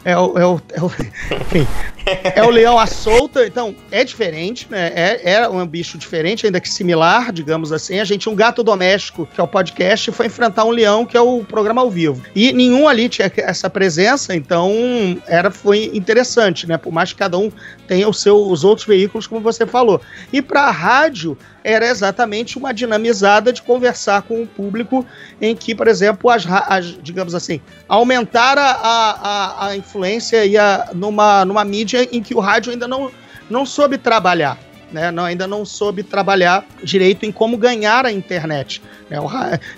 é, o, é o, é o, enfim, é o leão à solta, então é diferente, né? É, é um bicho diferente, ainda que similar, digamos assim. A gente um gato doméstico, que é o podcast, foi enfrentar um leão, que é o programa ao vivo. E nenhum ali tinha essa presença, então era, foi interessante, né? Por mais que cada um tenha os seus outros veículos, como você falou. E para a rádio, era exatamente uma dinamizada de conversar com o público em que, por exemplo, as, as digamos assim, aumentar a, a, a influência e a, numa, numa mídia em que o rádio ainda não, não soube trabalhar. Né, não, ainda não soube trabalhar direito em como ganhar a internet. Né, o,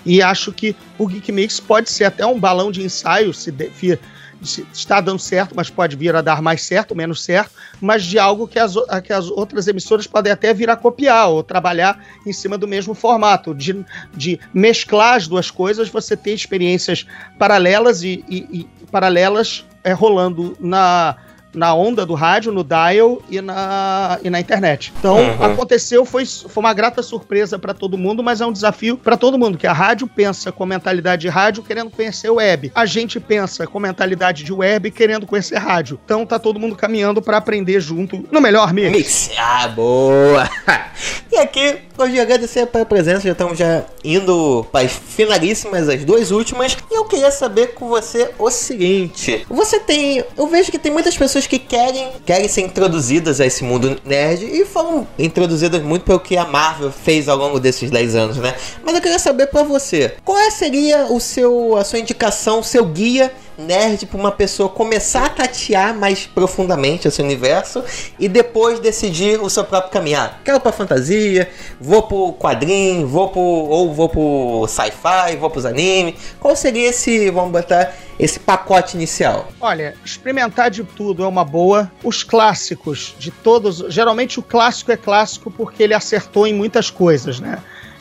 e acho que o Geek Mix pode ser até um balão de ensaio, se de, está dando certo, mas pode vir a dar mais certo, menos certo, mas de algo que as, que as outras emissoras podem até vir a copiar ou trabalhar em cima do mesmo formato, de, de mesclar as duas coisas, você ter experiências paralelas e, e, e paralelas é, rolando na na onda do rádio, no dial e na, e na internet. Então, uhum. aconteceu, foi, foi uma grata surpresa para todo mundo, mas é um desafio para todo mundo, que a rádio pensa com mentalidade de rádio querendo conhecer web. A gente pensa com mentalidade de web querendo conhecer rádio. Então, tá todo mundo caminhando para aprender junto no melhor mix. Mix, ah, boa! e aqui, hoje agradecer pela presença, já estamos já indo para as finalíssimas, as duas últimas, e eu queria saber com você o seguinte, você tem, eu vejo que tem muitas pessoas que querem, querem ser introduzidas a esse mundo nerd e foram introduzidas muito pelo que a Marvel fez ao longo desses 10 anos, né? Mas eu queria saber para você, qual seria o seu, a sua indicação, o seu guia nerd para uma pessoa começar a tatear mais profundamente esse universo e depois decidir o seu próprio caminhar. Quero para fantasia, vou pro quadrinho, vou pro ou vou pro sci-fi, vou pros anime. Qual seria esse, vamos botar esse pacote inicial? Olha, experimentar de tudo é uma boa. Os clássicos de todos, geralmente o clássico é clássico porque ele acertou em muitas coisas, né?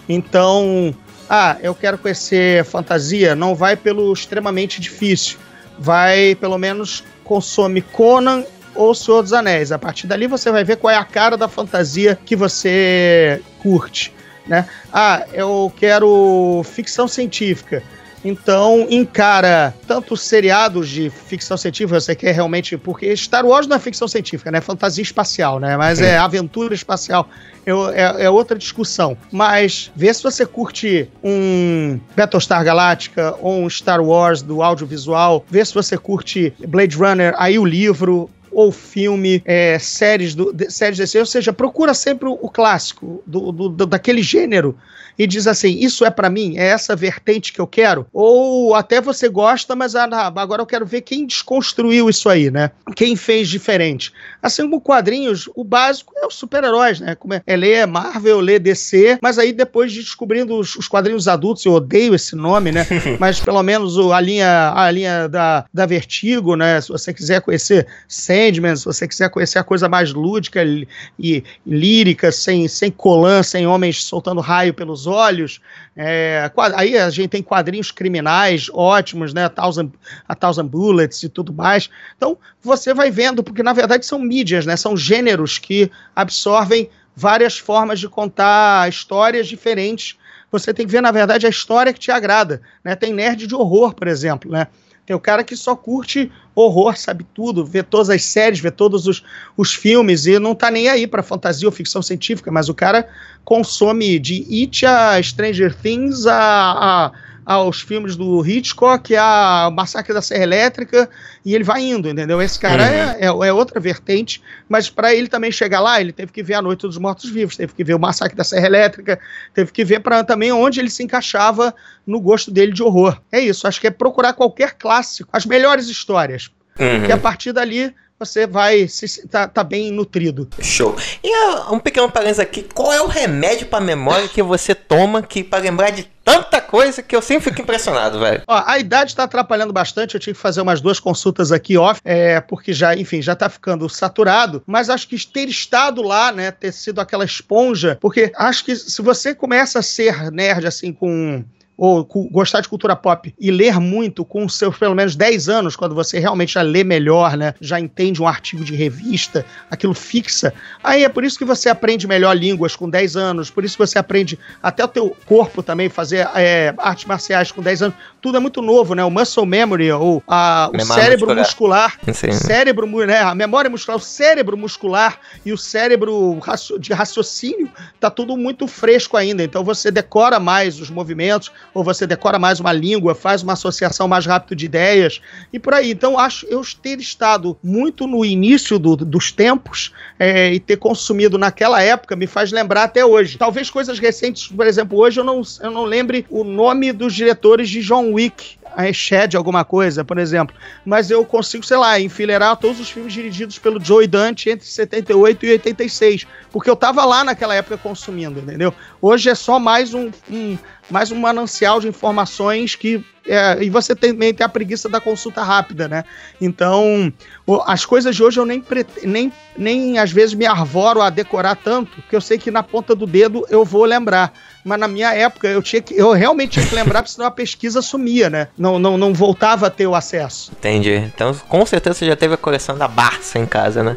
Então, ah, eu quero conhecer fantasia, não vai pelo extremamente difícil vai, pelo menos, consome Conan ou Senhor dos Anéis. A partir dali você vai ver qual é a cara da fantasia que você curte. Né? Ah, eu quero ficção científica. Então, encara tanto seriados de ficção científica, você quer realmente. Porque Star Wars não é ficção científica, né? É fantasia espacial, né? Mas é aventura espacial. É, é, outra discussão. Mas vê se você curte um Battlestar Galactica ou um Star Wars do audiovisual. Vê se você curte Blade Runner, aí o livro ou filme, é, séries, do, de, séries desse, ou seja, procura sempre o, o clássico do, do, do, daquele gênero e diz assim: Isso é para mim? É essa vertente que eu quero? Ou até você gosta, mas ah, agora eu quero ver quem desconstruiu isso aí, né? Quem fez diferente. Assim como quadrinhos, o básico é os super-heróis, né? Como é, é ler Marvel, ler DC, mas aí depois de descobrindo os, os quadrinhos adultos, eu odeio esse nome, né? mas pelo menos a linha, a linha da, da Vertigo, né? Se você quiser conhecer Sandman, se você quiser conhecer a coisa mais lúdica e, lírica, sem, sem colã, sem homens soltando raio pelos olhos. É, aí a gente tem quadrinhos criminais ótimos, né? A Thousand, a Thousand Bullets e tudo mais. Então você vai vendo, porque na verdade são mídias, né? São gêneros que absorvem várias formas de contar histórias diferentes. Você tem que ver, na verdade, a história que te agrada. Né? Tem nerd de horror, por exemplo, né? Tem o cara que só curte horror, sabe tudo, vê todas as séries, vê todos os, os filmes e não tá nem aí para fantasia ou ficção científica, mas o cara consome de It a Stranger Things a, a aos filmes do Hitchcock, a Massacre da Serra Elétrica, e ele vai indo, entendeu? Esse cara uhum. é, é, é, outra vertente, mas para ele também chegar lá, ele teve que ver A Noite dos Mortos-Vivos, teve que ver o Massacre da Serra Elétrica, teve que ver para também onde ele se encaixava no gosto dele de horror. É isso, acho que é procurar qualquer clássico, as melhores histórias, uhum. que a partir dali você vai se tá, tá bem nutrido. Show. E uh, um pequeno parênteses aqui, qual é o remédio para memória que você toma que para lembrar de tanta coisa que eu sempre fico impressionado, velho. Ó, a idade tá atrapalhando bastante, eu tive que fazer umas duas consultas aqui off, é, porque já, enfim, já tá ficando saturado, mas acho que ter estado lá, né, ter sido aquela esponja, porque acho que se você começa a ser nerd assim com ou gostar de cultura pop e ler muito com seus pelo menos 10 anos, quando você realmente já lê melhor, né? Já entende um artigo de revista, aquilo fixa. Aí é por isso que você aprende melhor línguas com 10 anos, por isso que você aprende até o teu corpo também, fazer é, artes marciais com 10 anos. Tudo é muito novo, né? O muscle memory, ou a, o cérebro muscular. muscular cérebro, né? A memória muscular, o cérebro muscular e o cérebro de raciocínio, tá tudo muito fresco ainda. Então você decora mais os movimentos, ou você decora mais uma língua, faz uma associação mais rápido de ideias e por aí. Então, acho eu ter estado muito no início do, dos tempos é, e ter consumido naquela época me faz lembrar até hoje. Talvez coisas recentes, por exemplo, hoje eu não, eu não lembre o nome dos diretores de John Wick, Shed alguma coisa, por exemplo. Mas eu consigo, sei lá, enfileirar todos os filmes dirigidos pelo Joey Dante entre 78 e 86. Porque eu tava lá naquela época consumindo, entendeu? Hoje é só mais um, um mais um manancial de informações que é, e você também tem a preguiça da consulta rápida, né? Então, as coisas de hoje eu nem, nem, nem às vezes me arvoro a decorar tanto, que eu sei que na ponta do dedo eu vou lembrar mas na minha época eu tinha que, eu realmente tinha que lembrar, porque senão a pesquisa sumia, né? Não, não, não voltava a ter o acesso. Entendi. Então, com certeza você já teve a coleção da Barça em casa, né?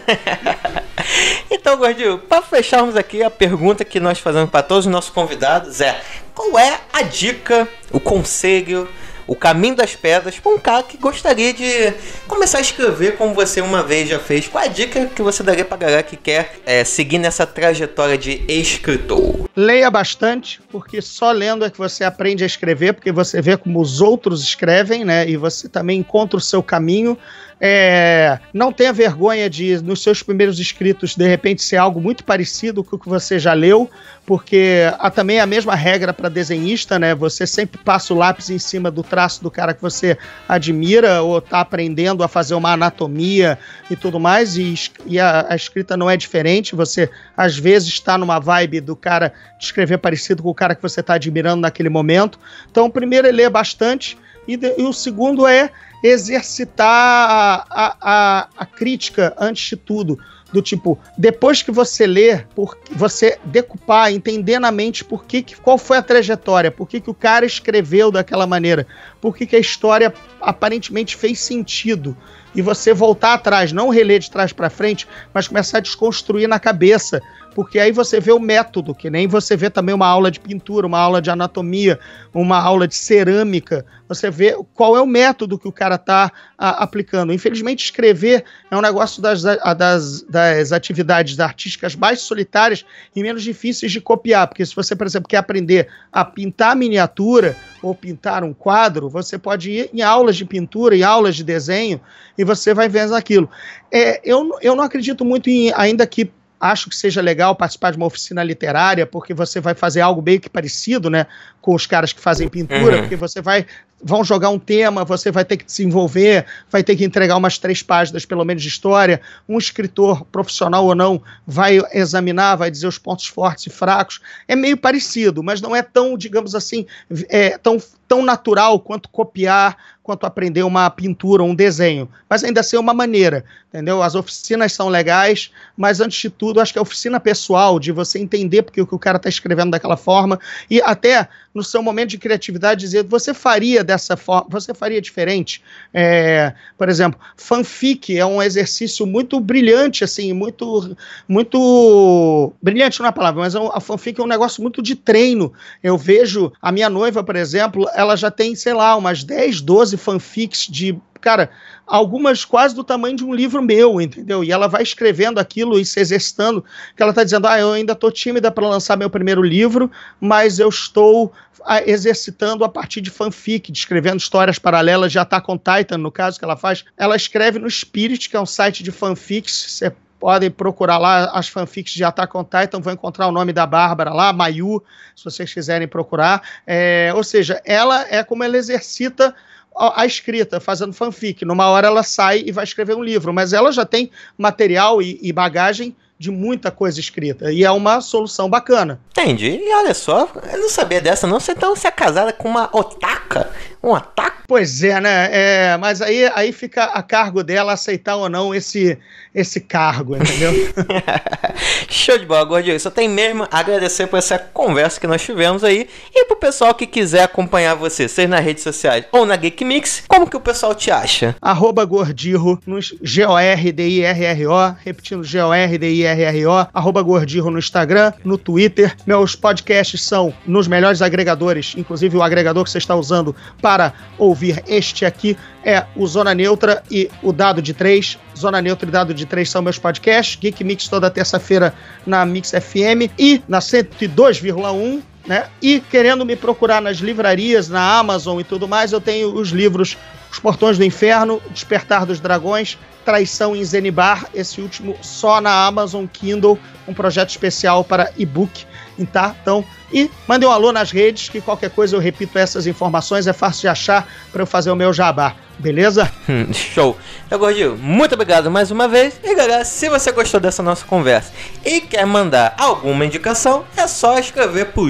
então, Gordinho, para fecharmos aqui, a pergunta que nós fazemos para todos os nossos convidados é: qual é a dica, o conselho o caminho das pedras para um cara que gostaria de começar a escrever como você uma vez já fez. Qual é a dica que você daria para galera que quer é, seguir nessa trajetória de escritor? Leia bastante, porque só lendo é que você aprende a escrever, porque você vê como os outros escrevem, né? E você também encontra o seu caminho. É, não tenha vergonha de, nos seus primeiros escritos, de repente, ser algo muito parecido com o que você já leu, porque há também a mesma regra para desenhista, né? Você sempre passa o lápis em cima do traço do cara que você admira ou está aprendendo a fazer uma anatomia e tudo mais, e, e a, a, escrita não é diferente. Você, às vezes, está numa vibe do cara de escrever parecido com o cara que você está admirando naquele momento. Então, primeiro é ler bastante, e, de, e o segundo é exercitar a, a, a, crítica antes de tudo. Do tipo, depois que você lê, por, você decupar, entender na mente por que, qual foi a trajetória, por que, que o cara escreveu daquela maneira, por que, que a história aparentemente fez sentido e você voltar atrás, não reler de trás para frente, mas começar a desconstruir na cabeça. Porque aí você vê o método, que nem você vê também uma aula de pintura, uma aula de anatomia, uma aula de cerâmica, você vê qual é o método que o cara está aplicando. Infelizmente, escrever é um negócio das, das, das atividades artísticas mais solitárias e menos difíceis de copiar, porque se você, por exemplo, quer aprender a pintar miniatura ou pintar um quadro, você pode ir em aulas de pintura, em aulas de desenho, e você vai vendo aquilo. É, eu, eu não acredito muito em, ainda que acho que seja legal participar de uma oficina literária, porque você vai fazer algo meio que parecido, né, com os caras que fazem pintura, uhum. porque você vai vão jogar um tema, você vai ter que desenvolver, vai ter que entregar umas três páginas, pelo menos, de história. Um escritor, profissional ou não, vai examinar, vai dizer os pontos fortes e fracos. É meio parecido, mas não é tão, digamos assim, é, tão, tão natural quanto copiar quanto aprender uma pintura, um desenho, mas ainda assim é uma maneira, entendeu? As oficinas são legais, mas antes de tudo, acho que a oficina pessoal, de você entender porque o que o cara está escrevendo daquela forma, e até no seu momento de criatividade dizer, você faria dessa forma, você faria diferente. É, por exemplo, fanfic é um exercício muito brilhante, assim, muito, muito, brilhante não é a palavra, mas é a fanfic é um negócio muito de treino. Eu vejo a minha noiva, por exemplo, ela já tem, sei lá, umas 10, 12 12 fanfics de. Cara, algumas quase do tamanho de um livro meu, entendeu? E ela vai escrevendo aquilo e se exercitando. Que ela tá dizendo: ah, eu ainda tô tímida para lançar meu primeiro livro, mas eu estou ah, exercitando a partir de fanfic, descrevendo histórias paralelas de Attack on Titan, no caso que ela faz. Ela escreve no Spirit, que é um site de fanfics. Você podem procurar lá as fanfics de Attack on Titan, vão encontrar o nome da Bárbara lá, Mayu, se vocês quiserem procurar. É, ou seja, ela é como ela exercita a, escrita, fazendo fanfic. Numa hora ela sai e vai escrever um livro, mas ela já tem material e, e bagagem de muita coisa escrita. E é uma solução bacana. Entendi. E olha só, eu não sabia dessa, não. Você então você é casada com uma otaka? Um ataque? Pois é, né? É, mas aí, aí fica a cargo dela aceitar ou não esse, esse cargo, entendeu? Show de bola, Gordinho. Só tem mesmo a agradecer por essa conversa que nós tivemos aí. E pro pessoal que quiser acompanhar você, seja nas redes sociais ou na Geek Mix, como que o pessoal te acha? Arroba Gordirro, no G-O-R-D-I-R-R-O, repetindo G-O-R-D-I-R-R-O, arroba Gordirro no Instagram, no Twitter. Meus podcasts são nos melhores agregadores, inclusive o agregador que você está usando para ouvir este aqui é o Zona Neutra e o Dado de 3. Zona Neutra e Dado de 3 são meus podcasts. Geek Mix toda terça-feira na Mix FM e na 102,1. Né? E querendo me procurar nas livrarias, na Amazon e tudo mais, eu tenho os livros Os Portões do Inferno, Despertar dos Dragões, Traição em Zenibar, esse último só na Amazon Kindle, um projeto especial para e-book. Tá? Então, E mandem um alô nas redes, que qualquer coisa eu repito essas informações, é fácil de achar para eu fazer o meu jabá. Beleza? Hum, show. Então, Gordinho, muito obrigado mais uma vez. E galera, se você gostou dessa nossa conversa e quer mandar alguma indicação, é só escrever pro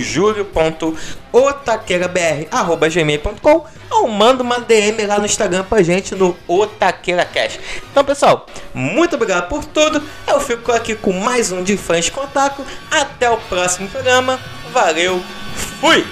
julio.otaqueirabr.gmail.com ou manda uma DM lá no Instagram pra gente no OtaqueiraCast. Então, pessoal, muito obrigado por tudo. Eu fico aqui com mais um de fãs Contato. Até o próximo programa. Valeu, fui!